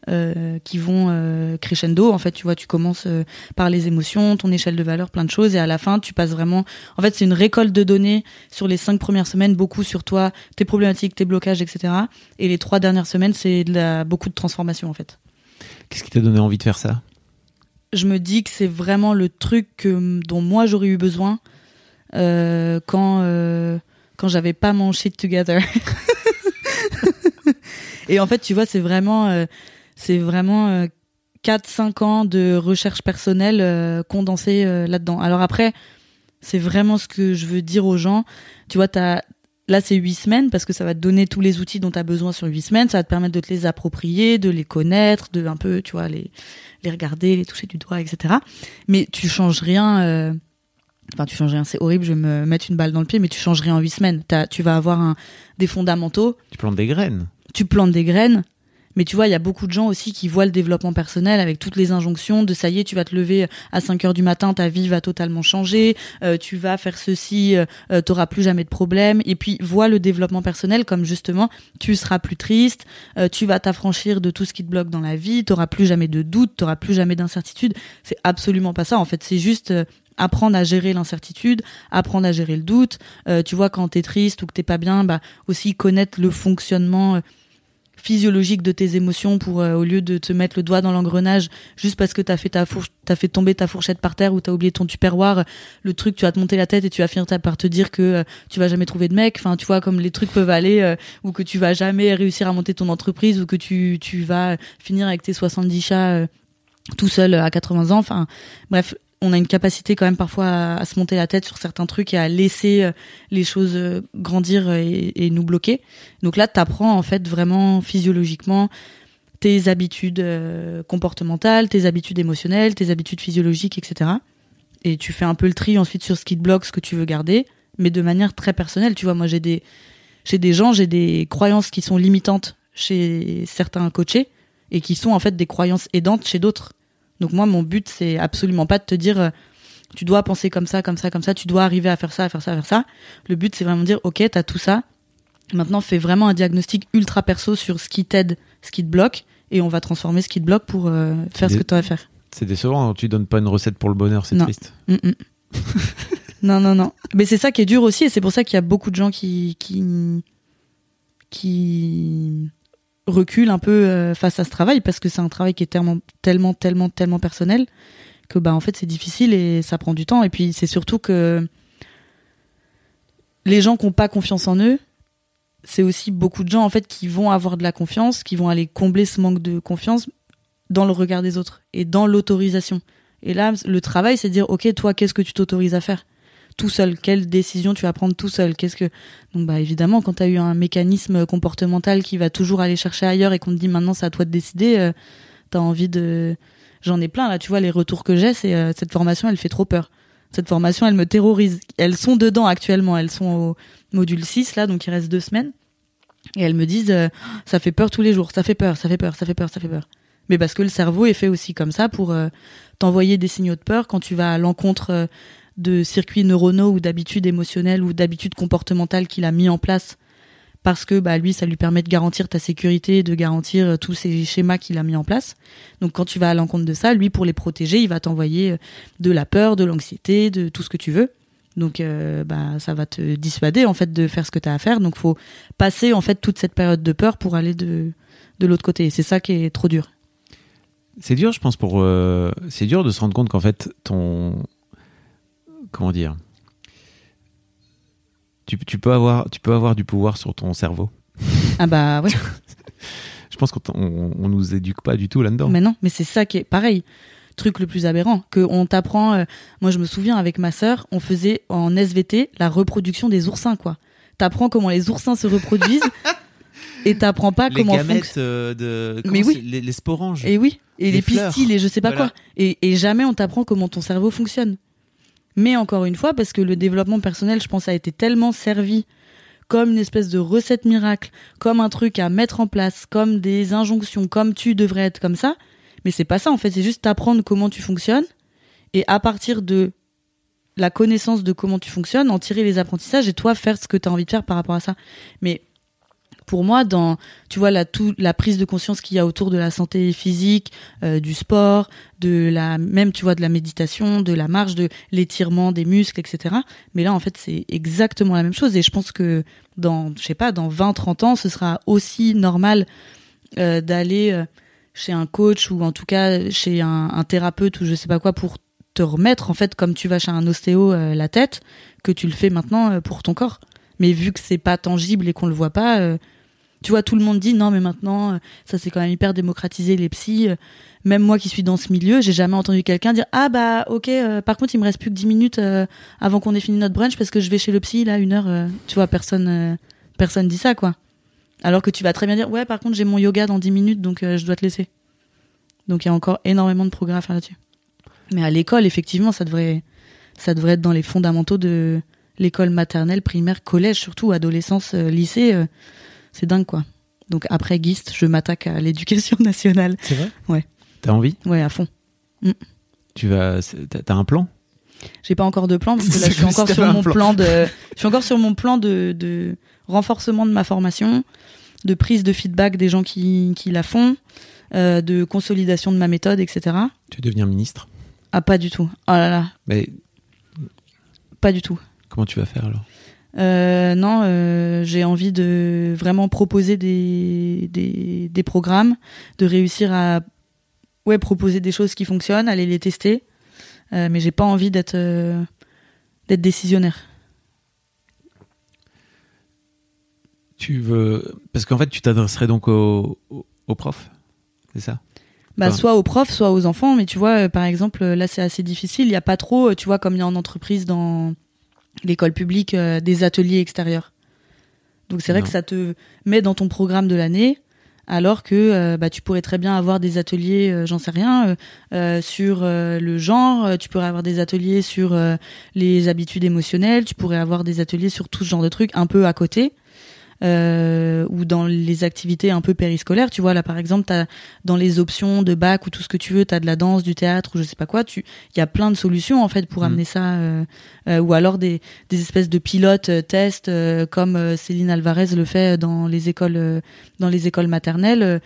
euh, qui vont euh, crescendo. En fait, tu vois, tu commences euh, par les émotions, ton échelle de valeur, plein de choses, et à la fin, tu passes vraiment. En fait, c'est une récolte de données sur les cinq premières semaines, beaucoup sur toi, tes problématiques, tes blocages, etc. Et les trois dernières semaines, c'est de la... beaucoup de transformation, en fait. Qu'est-ce qui t'a donné envie de faire ça? Je me dis que c'est vraiment le truc que, dont moi j'aurais eu besoin quand quand j'avais pas mon shit together. Et en fait, tu vois, c'est vraiment, euh, c'est vraiment euh, 4-5 ans de recherche personnelle euh, condensée euh, là-dedans. Alors après, c'est vraiment ce que je veux dire aux gens. Tu vois, t'as, là, c'est 8 semaines parce que ça va te donner tous les outils dont tu as besoin sur 8 semaines. Ça va te permettre de te les approprier, de les connaître, de un peu, tu vois, les, les regarder, les toucher du doigt, etc. Mais tu changes rien. euh, Enfin, tu changes rien, c'est horrible, je vais me mettre une balle dans le pied, mais tu changes rien en 8 semaines. Tu vas avoir un, des fondamentaux, Tu plantes des graines. tu plantes des graines, mais tu vois, il y a beaucoup de gens aussi qui voient le développement personnel avec toutes les injonctions de ça y est, tu vas te lever à 5 heures du matin, ta vie va totalement changer, euh, tu vas faire ceci, euh, euh, t'auras plus jamais de problème, et puis vois le développement personnel comme justement, tu seras plus triste, euh, tu vas t'affranchir de tout ce qui te bloque dans la vie, t'auras plus jamais de doute, t'auras plus jamais d'incertitude. C'est absolument pas ça, en fait, c'est juste apprendre à gérer l'incertitude, apprendre à gérer le doute. Tu vois, quand t'es triste ou que t'es pas bien, bah aussi connaître le fonctionnement physiologique de tes émotions pour euh, au lieu de te mettre le doigt dans l'engrenage juste parce que t'as fait ta fourche, t'as fait tomber ta fourchette par terre ou t'as oublié ton tupperware, le truc tu vas te monter la tête et tu vas finir par te dire que euh, tu vas jamais trouver de mec. Enfin, tu vois comme les trucs peuvent aller euh, ou que tu vas jamais réussir à monter ton entreprise ou que tu tu vas finir avec tes 70 chats tout seul à 80 ans. Enfin, bref, on a une capacité quand même parfois à, se monter la tête sur certains trucs et à laisser euh, les choses euh, grandir et, et nous bloquer. Donc là, t'apprends en fait vraiment physiologiquement tes habitudes euh, comportementales, tes habitudes émotionnelles, tes habitudes physiologiques, etc. Et tu fais un peu le tri ensuite sur ce qui te bloque, ce que tu veux garder, mais de manière très personnelle. Tu vois, moi j'ai des, j'ai des gens, j'ai des croyances qui sont limitantes chez certains coachés et qui sont en fait des croyances aidantes chez d'autres. Donc moi, mon but, c'est absolument pas de te dire, euh, tu dois penser comme ça, comme ça, comme ça, tu dois arriver à faire ça, à faire ça, à faire ça. Le but, c'est vraiment de dire, ok, t'as tout ça. Maintenant, fais vraiment un diagnostic ultra perso sur ce qui t'aide, ce qui te bloque, et on va transformer ce qui te bloque pour euh, faire ce que tu as à faire. C'est décevant, hein. tu donnes pas une recette pour le bonheur, c'est triste. Mm, mm. non, non, non. Mais c'est ça qui est dur aussi, et c'est pour ça qu'il y a beaucoup de gens qui, qui, qui reculent un peu euh, face à ce travail, parce que c'est un travail qui est tellement, tellement, tellement, tellement personnel, que bah en fait c'est difficile et ça prend du temps. Et puis c'est surtout que les gens qui n'ont pas confiance en eux, c'est aussi beaucoup de gens en fait qui vont avoir de la confiance, qui vont aller combler ce manque de confiance dans le regard des autres et dans l'autorisation. Et là, le travail, c'est de dire, ok, toi, qu'est-ce que tu t'autorises à faire? Tout seul Quelle décision tu vas prendre tout seul? Qu'est-ce que donc bah évidemment, quand tu as eu un mécanisme comportemental qui va toujours aller chercher ailleurs et qu'on te dit maintenant c'est à toi de décider, euh, t'as envie de. J'en ai plein là, tu vois, les retours que j'ai, c'est euh, cette formation, elle fait trop peur. Cette formation, elle me terrorise. Elles sont dedans actuellement, elles sont au module 6 là, donc il reste deux semaines. Et elles me disent, euh, ça fait peur tous les jours, ça fait peur, ça fait peur, ça fait peur, ça fait peur. Mais parce que le cerveau est fait aussi comme ça pour euh, t'envoyer des signaux de peur quand tu vas à l'encontre de circuits neuronaux ou d'habitudes émotionnelles ou d'habitudes comportementales qu'il a mis en place parce que bah lui ça lui permet de garantir ta sécurité, de garantir euh, tous ces schémas qu'il a mis en place. Donc quand tu vas à l'encontre de ça, lui pour les protéger, il va t'envoyer euh, de la peur, de l'anxiété, de tout ce que tu veux. Donc euh, bah ça va te dissuader en fait de faire ce que tu as à faire. Donc faut passer en fait toute cette période de peur pour aller de de l'autre côté. C'est ça qui est trop dur. C'est dur, je pense, pour. c'est dur de se rendre compte qu'en fait, ton. Comment dire? Tu, tu peux avoir, tu peux avoir du pouvoir sur ton cerveau. Ah bah ouais. Je pense qu'on on, on nous éduque pas du tout là-dedans. Mais non, mais c'est ça qui est pareil. Truc le plus aberrant, que on t'apprend. euh, moi, je me souviens avec ma sœur, on faisait en SVT la reproduction des oursins, quoi. T'apprends comment les oursins se reproduisent et t'apprends pas les comment gamètes fonctionne. euh, de. Mais oui. c'est Les, les sporanges. Et oui, et Les les, fleurs. pistils et je sais pas Voilà. quoi. Et, et jamais on t'apprend comment ton cerveau fonctionne. Mais encore une fois, parce que le développement personnel, je pense, a été tellement servi comme une espèce de recette miracle, comme un truc à mettre en place, comme des injonctions, comme tu devrais être comme ça. Mais c'est pas ça, en fait. C'est juste apprendre comment tu fonctionnes et à partir de la connaissance de comment tu fonctionnes, en tirer les apprentissages et toi faire ce que tu as envie de faire par rapport à ça. Mais pour moi, dans tu vois la prise de conscience qu'il y a autour de la santé physique, euh, du sport, de la même tu vois de la méditation, de la marche, de l'étirement des muscles, etc. Mais là, en fait, c'est exactement la même chose. Et je pense que dans je sais pas dans 20-30 ans, ce sera aussi normal euh, d'aller euh, chez un coach ou en tout cas chez un, thérapeute ou je sais pas quoi pour te remettre en fait comme tu vas chez un ostéo la tête que tu le fais maintenant pour ton corps mais vu que c'est pas tangible et qu'on le voit pas tu vois tout le monde dit non mais maintenant euh, ça c'est quand même hyper démocratisé les psys. Euh, même moi qui suis dans ce milieu j'ai jamais entendu quelqu'un dire ah bah ok euh, par contre il me reste plus que 10 minutes avant qu'on ait fini notre brunch parce que je vais chez le psy là une heure tu vois personne personne dit ça quoi. Alors que tu vas très bien dire ouais par contre j'ai mon yoga dans 10 minutes donc je dois te laisser. Donc il y a encore énormément de progrès à faire là-dessus. Mais à l'école effectivement ça devrait ça devrait être dans les fondamentaux de l'école maternelle primaire collège surtout adolescence lycée c'est dingue quoi. Donc après Gist je m'attaque à l'éducation nationale. C'est vrai? Ouais. T'as envie? Ouais à fond. Tu vas. T'as un plan? J'ai pas encore de plan parce que là je suis encore sur mon plan. plan de je suis encore sur mon plan de, de renforcement de ma formation de prise de feedback des gens qui, qui la font euh, de consolidation de ma méthode etc Tu veux devenir ministre? Ah pas du tout. Oh là là. Mais pas du tout. Comment tu vas faire alors? Euh, non, euh, j'ai envie de vraiment proposer des, des, des programmes, de réussir à ouais, proposer des choses qui fonctionnent, aller les tester. Euh, mais j'ai pas envie d'être d'être décisionnaire. Tu veux parce qu'en fait tu t'adresserais donc aux, aux, aux profs, c'est ça? Bah, Enfin- soit aux profs, soit aux enfants. Mais tu vois, par exemple, là, c'est assez difficile. Il n'y a pas trop, tu vois, comme il y a en entreprise dans l'école publique, euh, des ateliers extérieurs. Donc, c'est vrai Non. que ça te met dans ton programme de l'année, alors que euh, bah, tu pourrais très bien avoir des ateliers, euh, j'en sais rien, sur le genre. Tu pourrais avoir des ateliers sur les habitudes émotionnelles. Tu pourrais avoir des ateliers sur tout ce genre de trucs un peu à côté. Euh, ou dans les activités un peu périscolaires, tu vois là par exemple, t'as dans les options de bac ou tout ce que tu veux, t'as de la danse, du théâtre ou je sais pas quoi. Tu, il y a plein de solutions en fait pour Mhm. amener ça, euh, euh, ou alors des, des espèces de pilotes euh, tests euh, comme Céline Alvarez le fait dans les écoles, dans les écoles maternelles.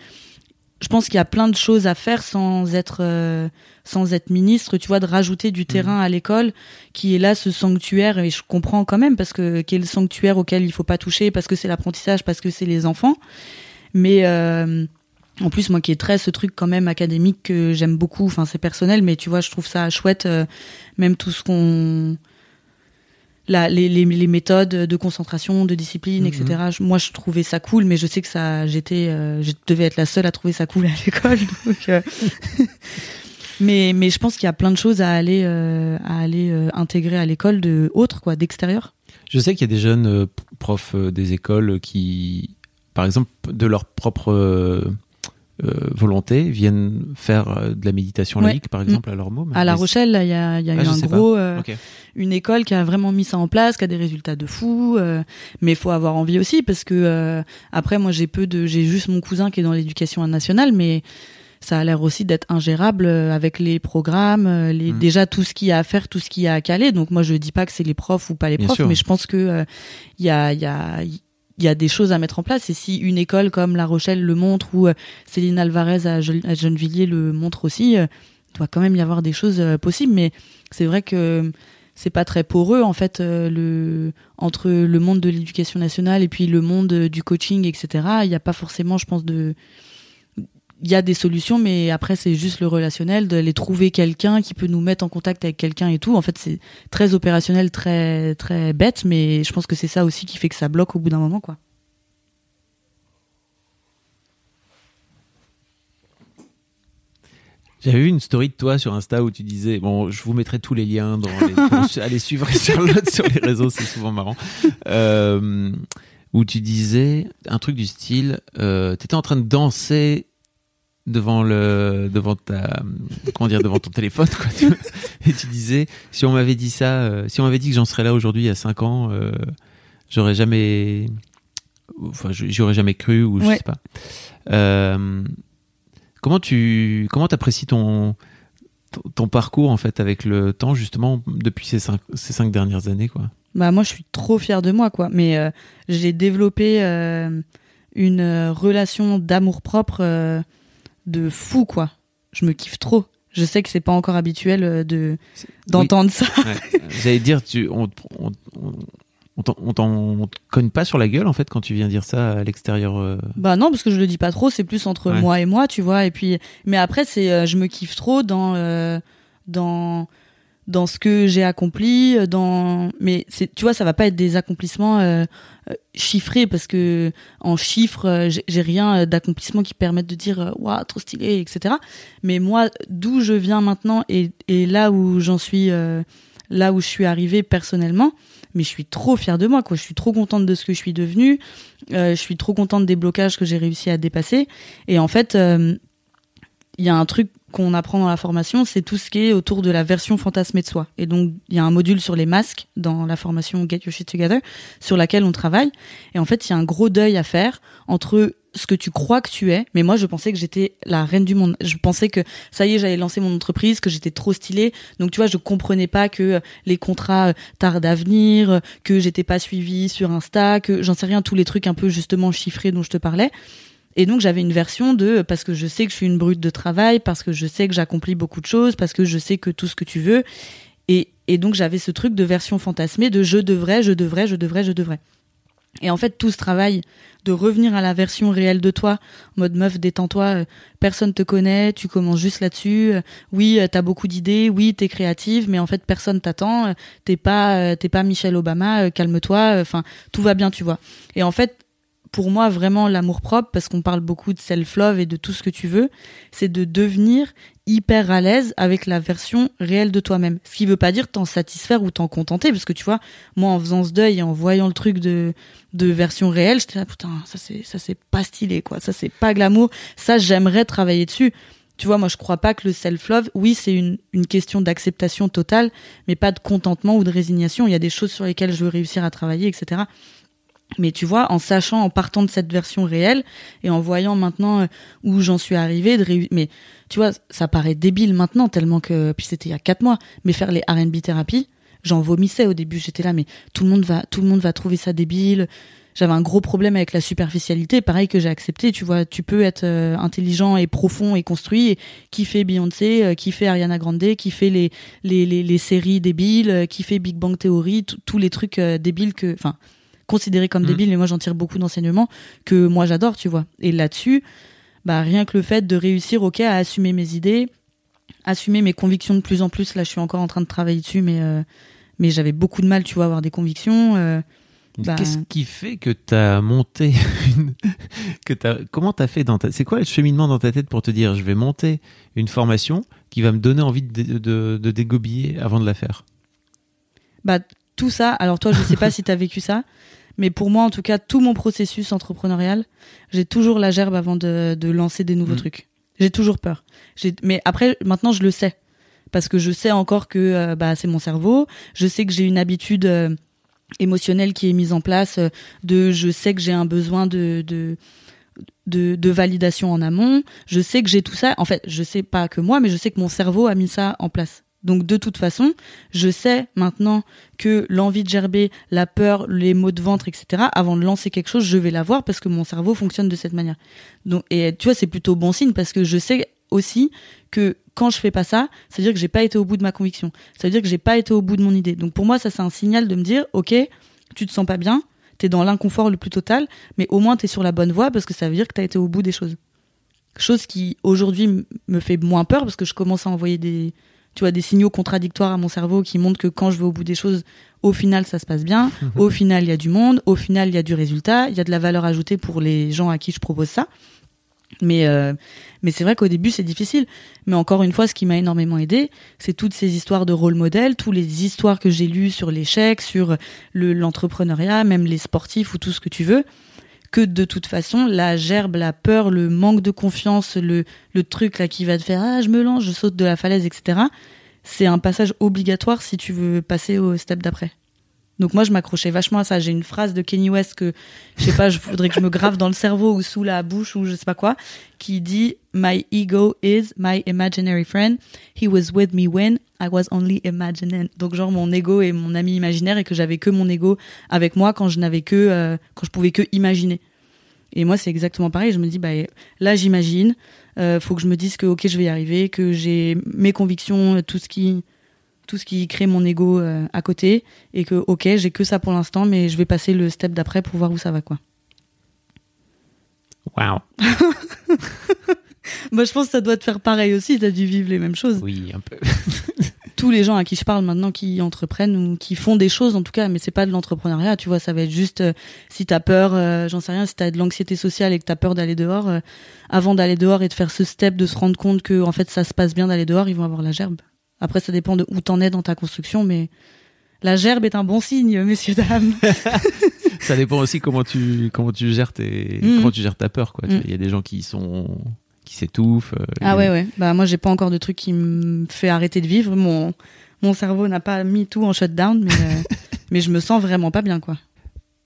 Je pense qu'il y a plein de choses à faire sans être euh, sans être ministre, tu vois, de rajouter du terrain à l'école qui est là ce sanctuaire et je comprends quand même parce que qui est le sanctuaire auquel il faut pas toucher parce que c'est l'apprentissage parce que c'est les enfants. Mais euh, en plus, moi qui est très ce truc quand même académique que j'aime beaucoup, enfin c'est personnel, mais tu vois, je trouve ça chouette, euh, même tout ce qu'on. La, les, les, les méthodes de concentration, de discipline, Mhm. etc. Moi, je trouvais ça cool, mais je sais que ça, j'étais, euh, je devais être la seule à trouver ça cool à l'école. euh, mais, mais je pense qu'il y a plein de choses à aller, euh, à aller intégrer à l'école de autres, quoi, d'extérieur. Je sais qu'il y a des jeunes profs des écoles qui, par exemple, de leur propre euh, volonté, viennent faire euh, de la méditation Ouais. laïque, par exemple, à leur mot. À La Rochelle, là, il y a, y a Ah, eu un gros, euh, une école qui a vraiment mis ça en place, qui a des résultats de fou. euh, mais il faut avoir envie aussi parce que euh, après, moi, j'ai peu de, j'ai juste mon cousin qui est dans l'éducation nationale, mais ça a l'air aussi d'être ingérable avec les programmes, les, Mm. déjà tout ce qu'il y a à faire, tout ce qu'il y a à caler. Donc moi, je dis pas que c'est les profs ou pas les Bien profs, sûr. mais je pense que euh, il y a, il y a il y a des choses à mettre en place et si une école comme La Rochelle le montre ou euh, Céline Alvarez à, Gennevilliers le montre aussi, euh, il doit quand même y avoir des choses euh, possibles. Mais c'est vrai que c'est pas très poreux en fait le entre le monde de l'éducation nationale et puis le monde du coaching etc il n'y a pas forcément je pense de il y a des solutions mais après c'est juste le relationnel d'aller trouver quelqu'un qui peut nous mettre en contact avec quelqu'un et tout. En fait c'est très opérationnel très très bête mais je pense que c'est ça aussi qui fait que ça bloque au bout d'un moment quoi. J'avais vu une story de toi sur Insta où tu disais, bon, je vous mettrai tous les liens dans les, suivre sur les réseaux, c'est souvent marrant. Euh, où tu disais un truc du style, euh, t'étais en train de danser devant le, devant ta, comment dire, devant ton téléphone, quoi. tu vois. Et tu disais, si on m'avait dit ça, euh, si on m'avait dit que j'en serais là aujourd'hui il y a 5 ans, euh, j'aurais jamais, enfin, je- j'y aurais jamais cru ou je Ouais. sais pas. Euh, comment tu, comment t'apprécies ton, ton, parcours en fait avec le temps justement depuis ces cinq, ces cinq dernières années quoi? Bah moi je suis trop fière de moi quoi. Mais euh, j'ai développé une relation d'amour propre de fou quoi. Je me kiffe trop. Je sais que c'est pas encore habituel euh, de d'entendre ça. Ouais. J'allais dire, tu, on, on, on, on t'en- cogne pas sur la gueule en fait quand tu viens dire ça à l'extérieur. euh. Bah non parce que je le dis pas trop. C'est plus entre Ouais. moi et moi tu vois. Et puis mais après c'est euh, je me kiffe trop dans euh, dans dans ce que j'ai accompli euh, dans mais c'est tu vois ça va pas être des accomplissements euh, euh, chiffrés parce que en chiffres j'ai rien d'accomplissement qui permette de dire waouh trop stylé etc mais moi d'où je viens maintenant et, là où j'en suis là où je suis arrivée personnellement mais je suis trop fière de moi quoi. Je suis trop contente de ce que je suis devenue je suis trop contente des blocages que j'ai réussi à dépasser. Et en fait il y a un truc qu'on apprend dans la formation, c'est tout ce qui est autour de la version fantasmée de soi. Et donc, il y a un module sur les masques dans la formation Get Your Shit Together, sur laquelle on travaille. Et en fait, il y a un gros deuil à faire entre ce que tu crois que tu es. Mais moi, je pensais que j'étais la reine du monde. Je pensais que ça y est, j'allais lancer mon entreprise, que j'étais trop stylée. Donc, tu vois, je comprenais pas que euh, les contrats euh, tardent à venir, euh, que j'étais pas suivie sur Insta, que j'en sais rien, tous les trucs un peu justement chiffrés dont je te parlais. Et donc j'avais une version de parce que je sais que je suis une brute de travail, parce que je sais que j'accomplis beaucoup de choses, parce que je sais que tout ce que tu veux. Et Et donc j'avais ce truc de version fantasmée de je devrais, je devrais, je devrais, je devrais. Et en fait, tout ce travail de revenir à la version réelle de toi, mode meuf, détends-toi, euh, personne te connaît, tu commences juste là-dessus. euh, oui, euh, t'as beaucoup d'idées, oui, t'es créative, mais en fait, personne t'attend. T'es pas, t'es pas Michelle Obama, calme-toi. Enfin, tout va bien, tu vois. Et en fait, pour moi, vraiment, l'amour propre, parce qu'on parle beaucoup de self-love et de tout ce que tu veux, c'est de devenir hyper à l'aise avec la version réelle de toi-même. Ce qui veut pas dire t'en satisfaire ou t'en contenter, parce que tu vois, moi, en faisant ce deuil et en voyant le truc de, de version réelle, j'étais là, putain, ça c'est, ça c'est pas stylé, quoi. Ça c'est pas glamour. Ça, j'aimerais travailler dessus. Tu vois, moi, je crois pas que le self-love, oui, c'est une, une question d'acceptation totale, mais pas de contentement ou de résignation. Il y a des choses sur lesquelles je veux réussir à travailler, etc. Mais tu vois, en sachant, en partant de cette version réelle et en voyant maintenant euh, où j'en suis arrivée, de mais tu vois, ça paraît débile maintenant tellement que puis c'était il y a quatre mois. Mais faire les R&B thérapies, j'en vomissais au début. J'étais là, mais tout le monde va, tout le monde va trouver ça débile. J'avais un gros problème avec la superficialité, pareil que j'ai accepté. Tu vois, tu peux être euh, intelligent et profond et construit, et qui fait Beyoncé, euh, qui fait Ariana Grande, qui fait les les les, séries débiles, euh, qui fait Big Bang Theory, tous les trucs euh, débiles que, enfin considérés comme Mhm. débiles, mais moi j'en tire beaucoup d'enseignements que moi j'adore, tu vois. Et là-dessus, bah rien que le fait de réussir, ok, à assumer mes idées, assumer mes convictions de plus en plus. Là, je suis encore en train de travailler dessus, mais euh, mais j'avais beaucoup de mal, tu vois, à avoir des convictions. euh, Bah- Qu'est-ce qui fait que t'as monté une... que t'as comment t'as fait dans ta c'est quoi le cheminement dans ta tête pour te dire je vais monter une formation qui va me donner envie de, de, de dégobiller avant de la faire? Bah tout ça. Alors toi, je sais pas si t'as vécu ça, mais pour moi, en tout cas, tout mon processus entrepreneurial, j'ai toujours la gerbe avant de, de lancer des nouveaux Mhm. trucs. J'ai toujours peur. Mais après, maintenant, je le sais parce que je sais encore que euh, bah c'est mon cerveau. Je sais que j'ai une habitude euh, émotionnelle qui est mise en place. euh, de, je sais que j'ai un besoin de, de de, de validation en amont. Je sais que j'ai tout ça. En fait, je sais pas que moi, mais je sais que mon cerveau a mis ça en place. Donc de toute façon, je sais maintenant que l'envie de gerber, la peur, les maux de ventre, etc. Avant de lancer quelque chose, je vais l'avoir parce que mon cerveau fonctionne de cette manière. Donc et tu vois, c'est plutôt bon signe parce que je sais aussi que quand je fais pas ça, ça veut dire que j'ai pas été au bout de ma conviction. Ça veut dire que j'ai pas été au bout de mon idée. Donc pour moi, ça c'est un signal de me dire, ok, tu te sens pas bien, t'es dans l'inconfort le plus total, mais au moins t'es sur la bonne voie parce que ça veut dire que t'as été au bout des choses. Chose qui aujourd'hui me fait moins peur parce que je commence à envoyer des, tu vois, des signaux contradictoires à mon cerveau qui montrent que quand je vais au bout des choses, au final ça se passe bien, au final il y a du monde, au final il y a du résultat, il y a de la valeur ajoutée pour les gens à qui je propose ça. Mais euh, mais c'est vrai qu'au début c'est difficile. Mais encore une fois, ce qui m'a énormément aidé, c'est toutes ces histoires de rôle modèle, toutes les histoires que j'ai lues sur l'échec, sur le l'entrepreneuriat, même les sportifs ou tout ce que tu veux. Que de toute façon, la gerbe, la peur, le manque de confiance, le truc là qui va te faire ah je me lance, je saute de la falaise, etc. C'est un passage obligatoire si tu veux passer au step d'après. Donc moi je m'accrochais vachement à ça. J'ai une phrase de Kenny West que je sais pas, je voudrais que je me grave dans le cerveau ou sous la bouche ou je sais pas quoi, qui dit My ego is my imaginary friend. He was with me when I was only imagining. Donc genre mon ego est mon ami imaginaire et que j'avais que mon ego avec moi quand je n'avais que euh, quand je pouvais que imaginer. Et moi c'est exactement pareil. Je me dis bah là j'imagine. Euh, faut que je me dise que ok je vais y arriver, que j'ai mes convictions, tout ce qui tout ce qui crée mon ego euh, à côté et que ok j'ai que ça pour l'instant mais je vais passer le step d'après pour voir où ça va quoi. Waouh Moi je pense que ça doit te faire pareil aussi, t'as dû vivre les mêmes choses. oui un peu Tous les gens à qui je parle maintenant qui entreprennent ou qui font des choses en tout cas, mais c'est pas de l'entrepreneuriat, tu vois, ça va être juste euh, si t'as peur, euh, j'en sais rien, si t'as de l'anxiété sociale et que t'as peur d'aller dehors, euh, avant d'aller dehors et de faire ce step, de se rendre compte que en fait ça se passe bien d'aller dehors, ils vont avoir la gerbe. Après ça dépend de où t'en es dans ta construction, mais la gerbe est un bon signe, messieurs dames. ça dépend aussi comment tu comment tu gères tes Mhm. comment tu gères ta peur quoi vois, il y a des gens qui sont qui s'étouffent euh, Ah ouais ouais. Bah moi j'ai pas encore de truc qui me fait arrêter de vivre. Mon mon cerveau n'a pas mis tout en shutdown, mais euh, mais je me sens vraiment pas bien quoi.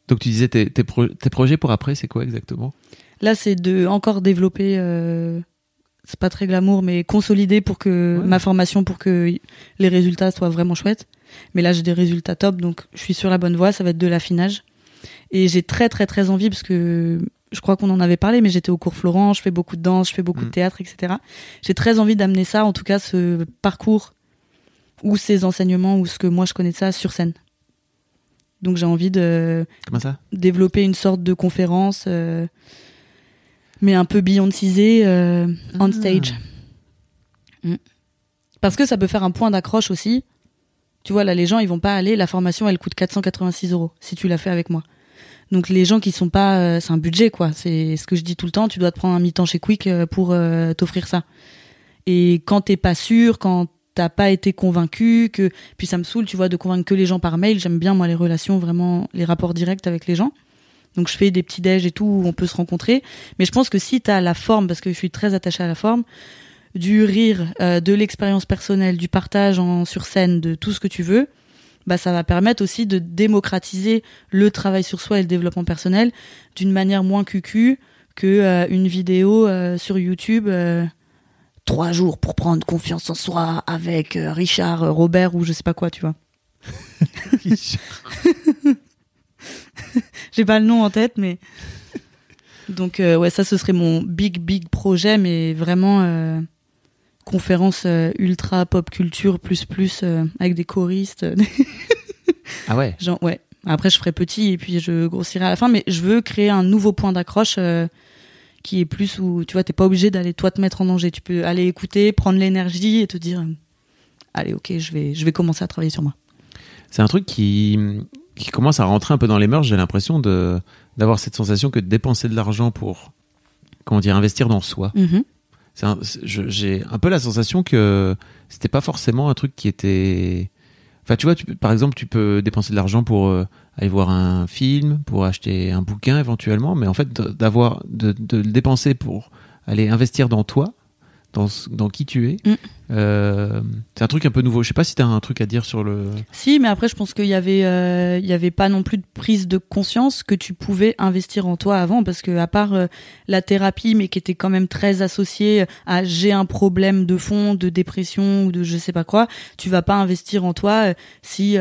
donc tu disais tes, tes, pro- tes projets pour après c'est quoi exactement? Là c'est de encore développer. Euh, c'est pas très glamour, mais consolider pour que Ouais. ma formation pour que les résultats soient vraiment chouettes. Mais là j'ai des résultats top, donc je suis sur la bonne voie. Ça va être de l'affinage. Et j'ai très très très envie parce que je crois qu'on en avait parlé, mais j'étais au cours Florent, je fais beaucoup de danse, je fais beaucoup Mm. de théâtre, etc. J'ai très envie d'amener ça, en tout cas ce parcours ou ses enseignements ou ce que moi je connais de ça sur scène. Donc j'ai envie de Comment ça? développer une sorte de conférence, euh, mais un peu Beyoncé euh, on Ah. stage. Mm. Parce que ça peut faire un point d'accroche aussi. Tu vois, là, les gens, ils vont pas aller. La formation, elle coûte 486 euros si tu l'as fait avec moi. Donc les gens qui sont pas, euh, c'est un budget quoi. C'est ce que je dis tout le temps. Tu dois te prendre un mi-temps chez Quick euh, pour euh, t'offrir ça. Et quand t'es pas sûr, quand t'as pas été convaincu, que puis ça me saoule, tu vois, de convaincre que les gens par mail. J'aime bien moi les relations, vraiment les rapports directs avec les gens. Donc je fais des petits déj et tout où on peut se rencontrer. Mais je pense que si t'as la forme, parce que je suis très attachée à la forme, du rire, euh, de l'expérience personnelle, du partage en sur scène, de tout ce que tu veux, bah ça va permettre aussi de démocratiser le travail sur soi et le développement personnel d'une manière moins cucu que euh, une vidéo euh, sur YouTube. euh, Trois jours pour prendre confiance en soi avec Richard, Robert ou je sais pas quoi, tu vois. J'ai pas le nom en tête, mais donc ouais, ça ce serait mon big big projet, mais vraiment euh, conférence euh, ultra pop culture plus plus euh, avec des choristes, Ah ouais. genre ouais. Après je ferai petit et puis je grossirai à la fin, mais je veux créer un nouveau point d'accroche euh, qui est plus où tu vois t'es pas obligé d'aller toi te mettre en danger. Tu peux aller écouter, prendre l'énergie et te dire allez ok je vais je vais commencer à travailler sur moi. C'est un truc qui, qui commence à rentrer un peu dans les mœurs. J'ai l'impression de d'avoir cette sensation que de dépenser de l'argent pour comment dire investir dans soi. Mhm. J'ai un peu la sensation que c'était pas forcément un truc qui était. Enfin, tu vois, tu par exemple, tu peux dépenser de l'argent pour euh, aller voir un film, pour acheter un bouquin éventuellement, mais en fait, d'avoir de, de le dépenser pour aller investir dans toi, dans, dans qui tu es, Mm. euh, c'est un truc un peu nouveau. Je sais pas si tu as un truc à dire sur le. Si, mais après, je pense qu'il y avait, euh, il y avait pas non plus de prise de conscience que tu pouvais investir en toi avant, parce que à part euh, la thérapie, mais qui était quand même très associée à j'ai un problème de fond, de dépression ou de je sais pas quoi, tu vas pas investir en toi si,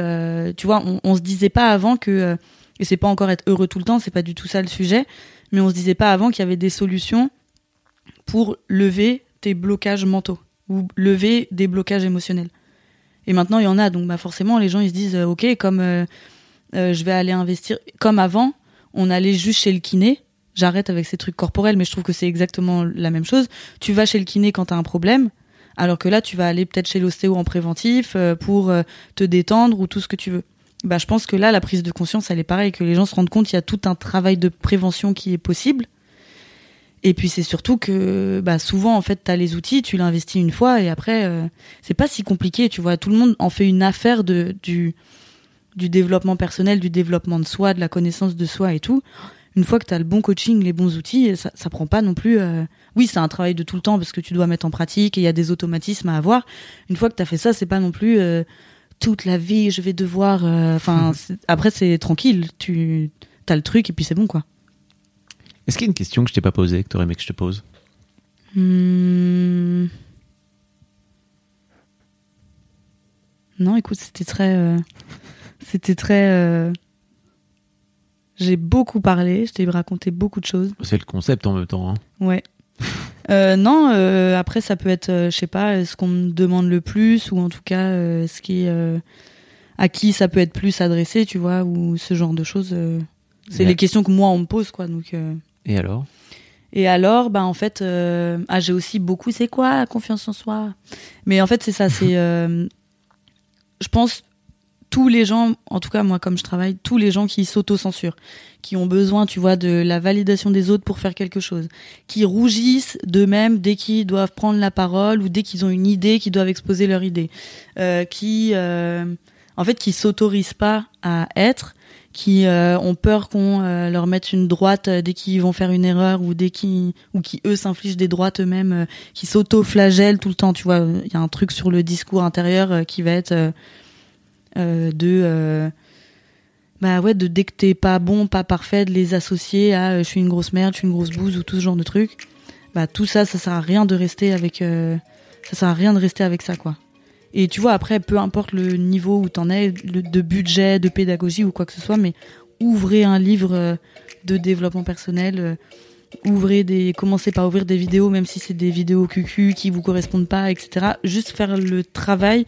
tu vois, on, on se disait pas avant que, et c'est pas encore être heureux tout le temps, c'est pas du tout ça le sujet, mais on se disait pas avant qu'il y avait des solutions pour lever tes blocages mentaux ou lever des blocages émotionnels. Et maintenant, il y en a. Donc, bah, forcément, les gens, ils se disent, euh, OK, comme euh, euh, je vais aller investir. Comme avant, on allait juste chez le kiné. J'arrête avec ces trucs corporels, mais je trouve que c'est exactement la même chose. Tu vas chez le kiné quand tu as un problème, alors que là, tu vas aller peut-être chez l'ostéo en préventif pour te détendre ou tout ce que tu veux. Bah, je pense que là, la prise de conscience, elle est pareille, que les gens se rendent compte qu'il y a tout un travail de prévention qui est possible. Et puis c'est surtout que bah souvent en fait tu as les outils, tu l'investis une fois et après euh, c'est pas si compliqué, tu vois, tout le monde en fait une affaire de du du développement personnel, du développement de soi, de la connaissance de soi et tout. Une fois que tu as le bon coaching, les bons outils, ça ça prend pas non plus euh, oui, c'est un travail de tout le temps parce que tu dois mettre en pratique et il y a des automatismes à avoir. Une fois que tu as fait ça, c'est pas non plus euh, toute la vie, je vais devoir enfin après c'est tranquille, tu as le truc et puis c'est bon quoi. Est-ce qu'il y a une question que je t'ai pas posée, que tu aurais aimé que je te pose? Hmm. Non, écoute, c'était très. euh, C'était très. euh, J'ai beaucoup parlé, je t'ai raconté beaucoup de choses. C'est le concept en même temps. hein. Ouais. Euh, non, euh, après, ça peut être, euh, je sais pas, ce qu'on me demande le plus, ou en tout cas, ce qui. à qui ça peut être plus adressé, tu vois, ou ce genre de choses. C'est Ouais. les questions que moi, on me pose, quoi. Donc. Et alors? Et alors, bah en fait, euh, ah j'ai aussi beaucoup. C'est quoi la confiance en soi? Mais en fait, c'est ça. C'est, euh, je pense, tous les gens, en tout cas moi, comme je travaille, tous les gens qui s'auto-censurent, qui ont besoin, tu vois, de la validation des autres pour faire quelque chose, qui rougissent d'eux-mêmes dès qu'ils doivent prendre la parole ou dès qu'ils ont une idée, qu'ils doivent exposer leur idée, euh, qui, en fait, qui s'autorisent pas à être qui euh, ont peur qu'on euh, leur mette une droite euh, dès qu'ils vont faire une erreur ou dès qu'ils ou qui eux s'infligent des droites eux-mêmes qui s'auto-flagellent tout le temps. Tu vois il y a un truc sur le discours intérieur qui va être de bah ouais de dès que t'es pas bon pas parfait de les associer à je suis une grosse merde je suis une grosse bouse ou tout ce genre de trucs bah tout ça ça sert à rien de rester avec euh, ça sert à rien de rester avec ça quoi et tu vois, après, peu importe le niveau où t'en es, de budget, de pédagogie ou quoi que ce soit, mais ouvrez un livre euh, de développement personnel, euh, ouvrez des, commencez par ouvrir des vidéos, même si c'est des vidéos cucu qui vous correspondent pas, etc. Juste faire le travail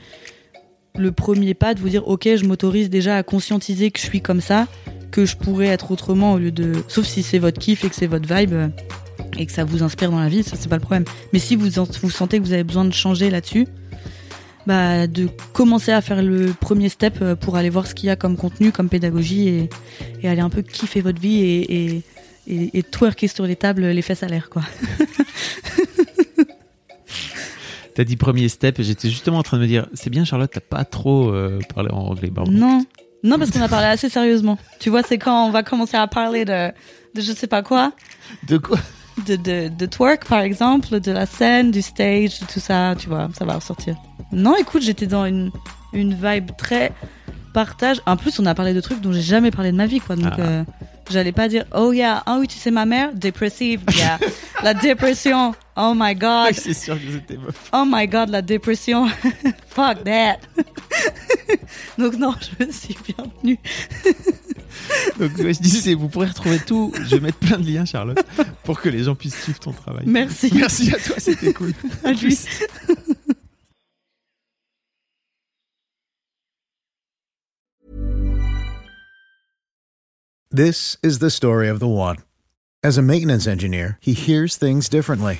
le premier pas de vous dire ok je m'autorise déjà à conscientiser que je suis comme ça, que je pourrais être autrement au lieu de sauf si c'est votre kiff et que c'est votre vibe euh, et que ça vous inspire dans la vie, ça c'est pas le problème. Mais si vous vous sentez que vous avez besoin de changer là-dessus, bah de commencer à faire le premier step euh, pour aller voir ce qu'il y a comme contenu, comme pédagogie et, et aller un peu kiffer votre vie et, et, et, et twerker sur les tables les fesses à l'air quoi. T'as dit premier step et j'étais justement en train de me dire, c'est bien Charlotte, t'as pas trop euh, parlé en anglais. Pardon. Non, non parce qu'on a parlé assez sérieusement. Tu vois, c'est quand on va commencer à parler de, de je sais pas quoi, De quoi? De, de, de twerk par exemple, de la scène, du stage, de tout ça, tu vois, ça va ressortir. Non, écoute, j'étais dans une, une vibe très partage. En plus, on a parlé de trucs dont j'ai jamais parlé de ma vie, quoi. Donc, Ah. euh, j'allais pas dire, oh yeah, ah oui, tu sais ma mère, dépressive, yeah. la dépression, oh my god, C'est sûr que c'était moche. oh my god, la dépression, fuck that. Donc non, je me suis bien tenue. Donc ouais, je disais, vous pourrez retrouver tout. Je vais mettre plein de liens, Charlotte, pour que les gens puissent suivre ton travail. Merci. Merci à toi, c'était cool. À lui. This is the story of the one. As a maintenance engineer, he hears things differently.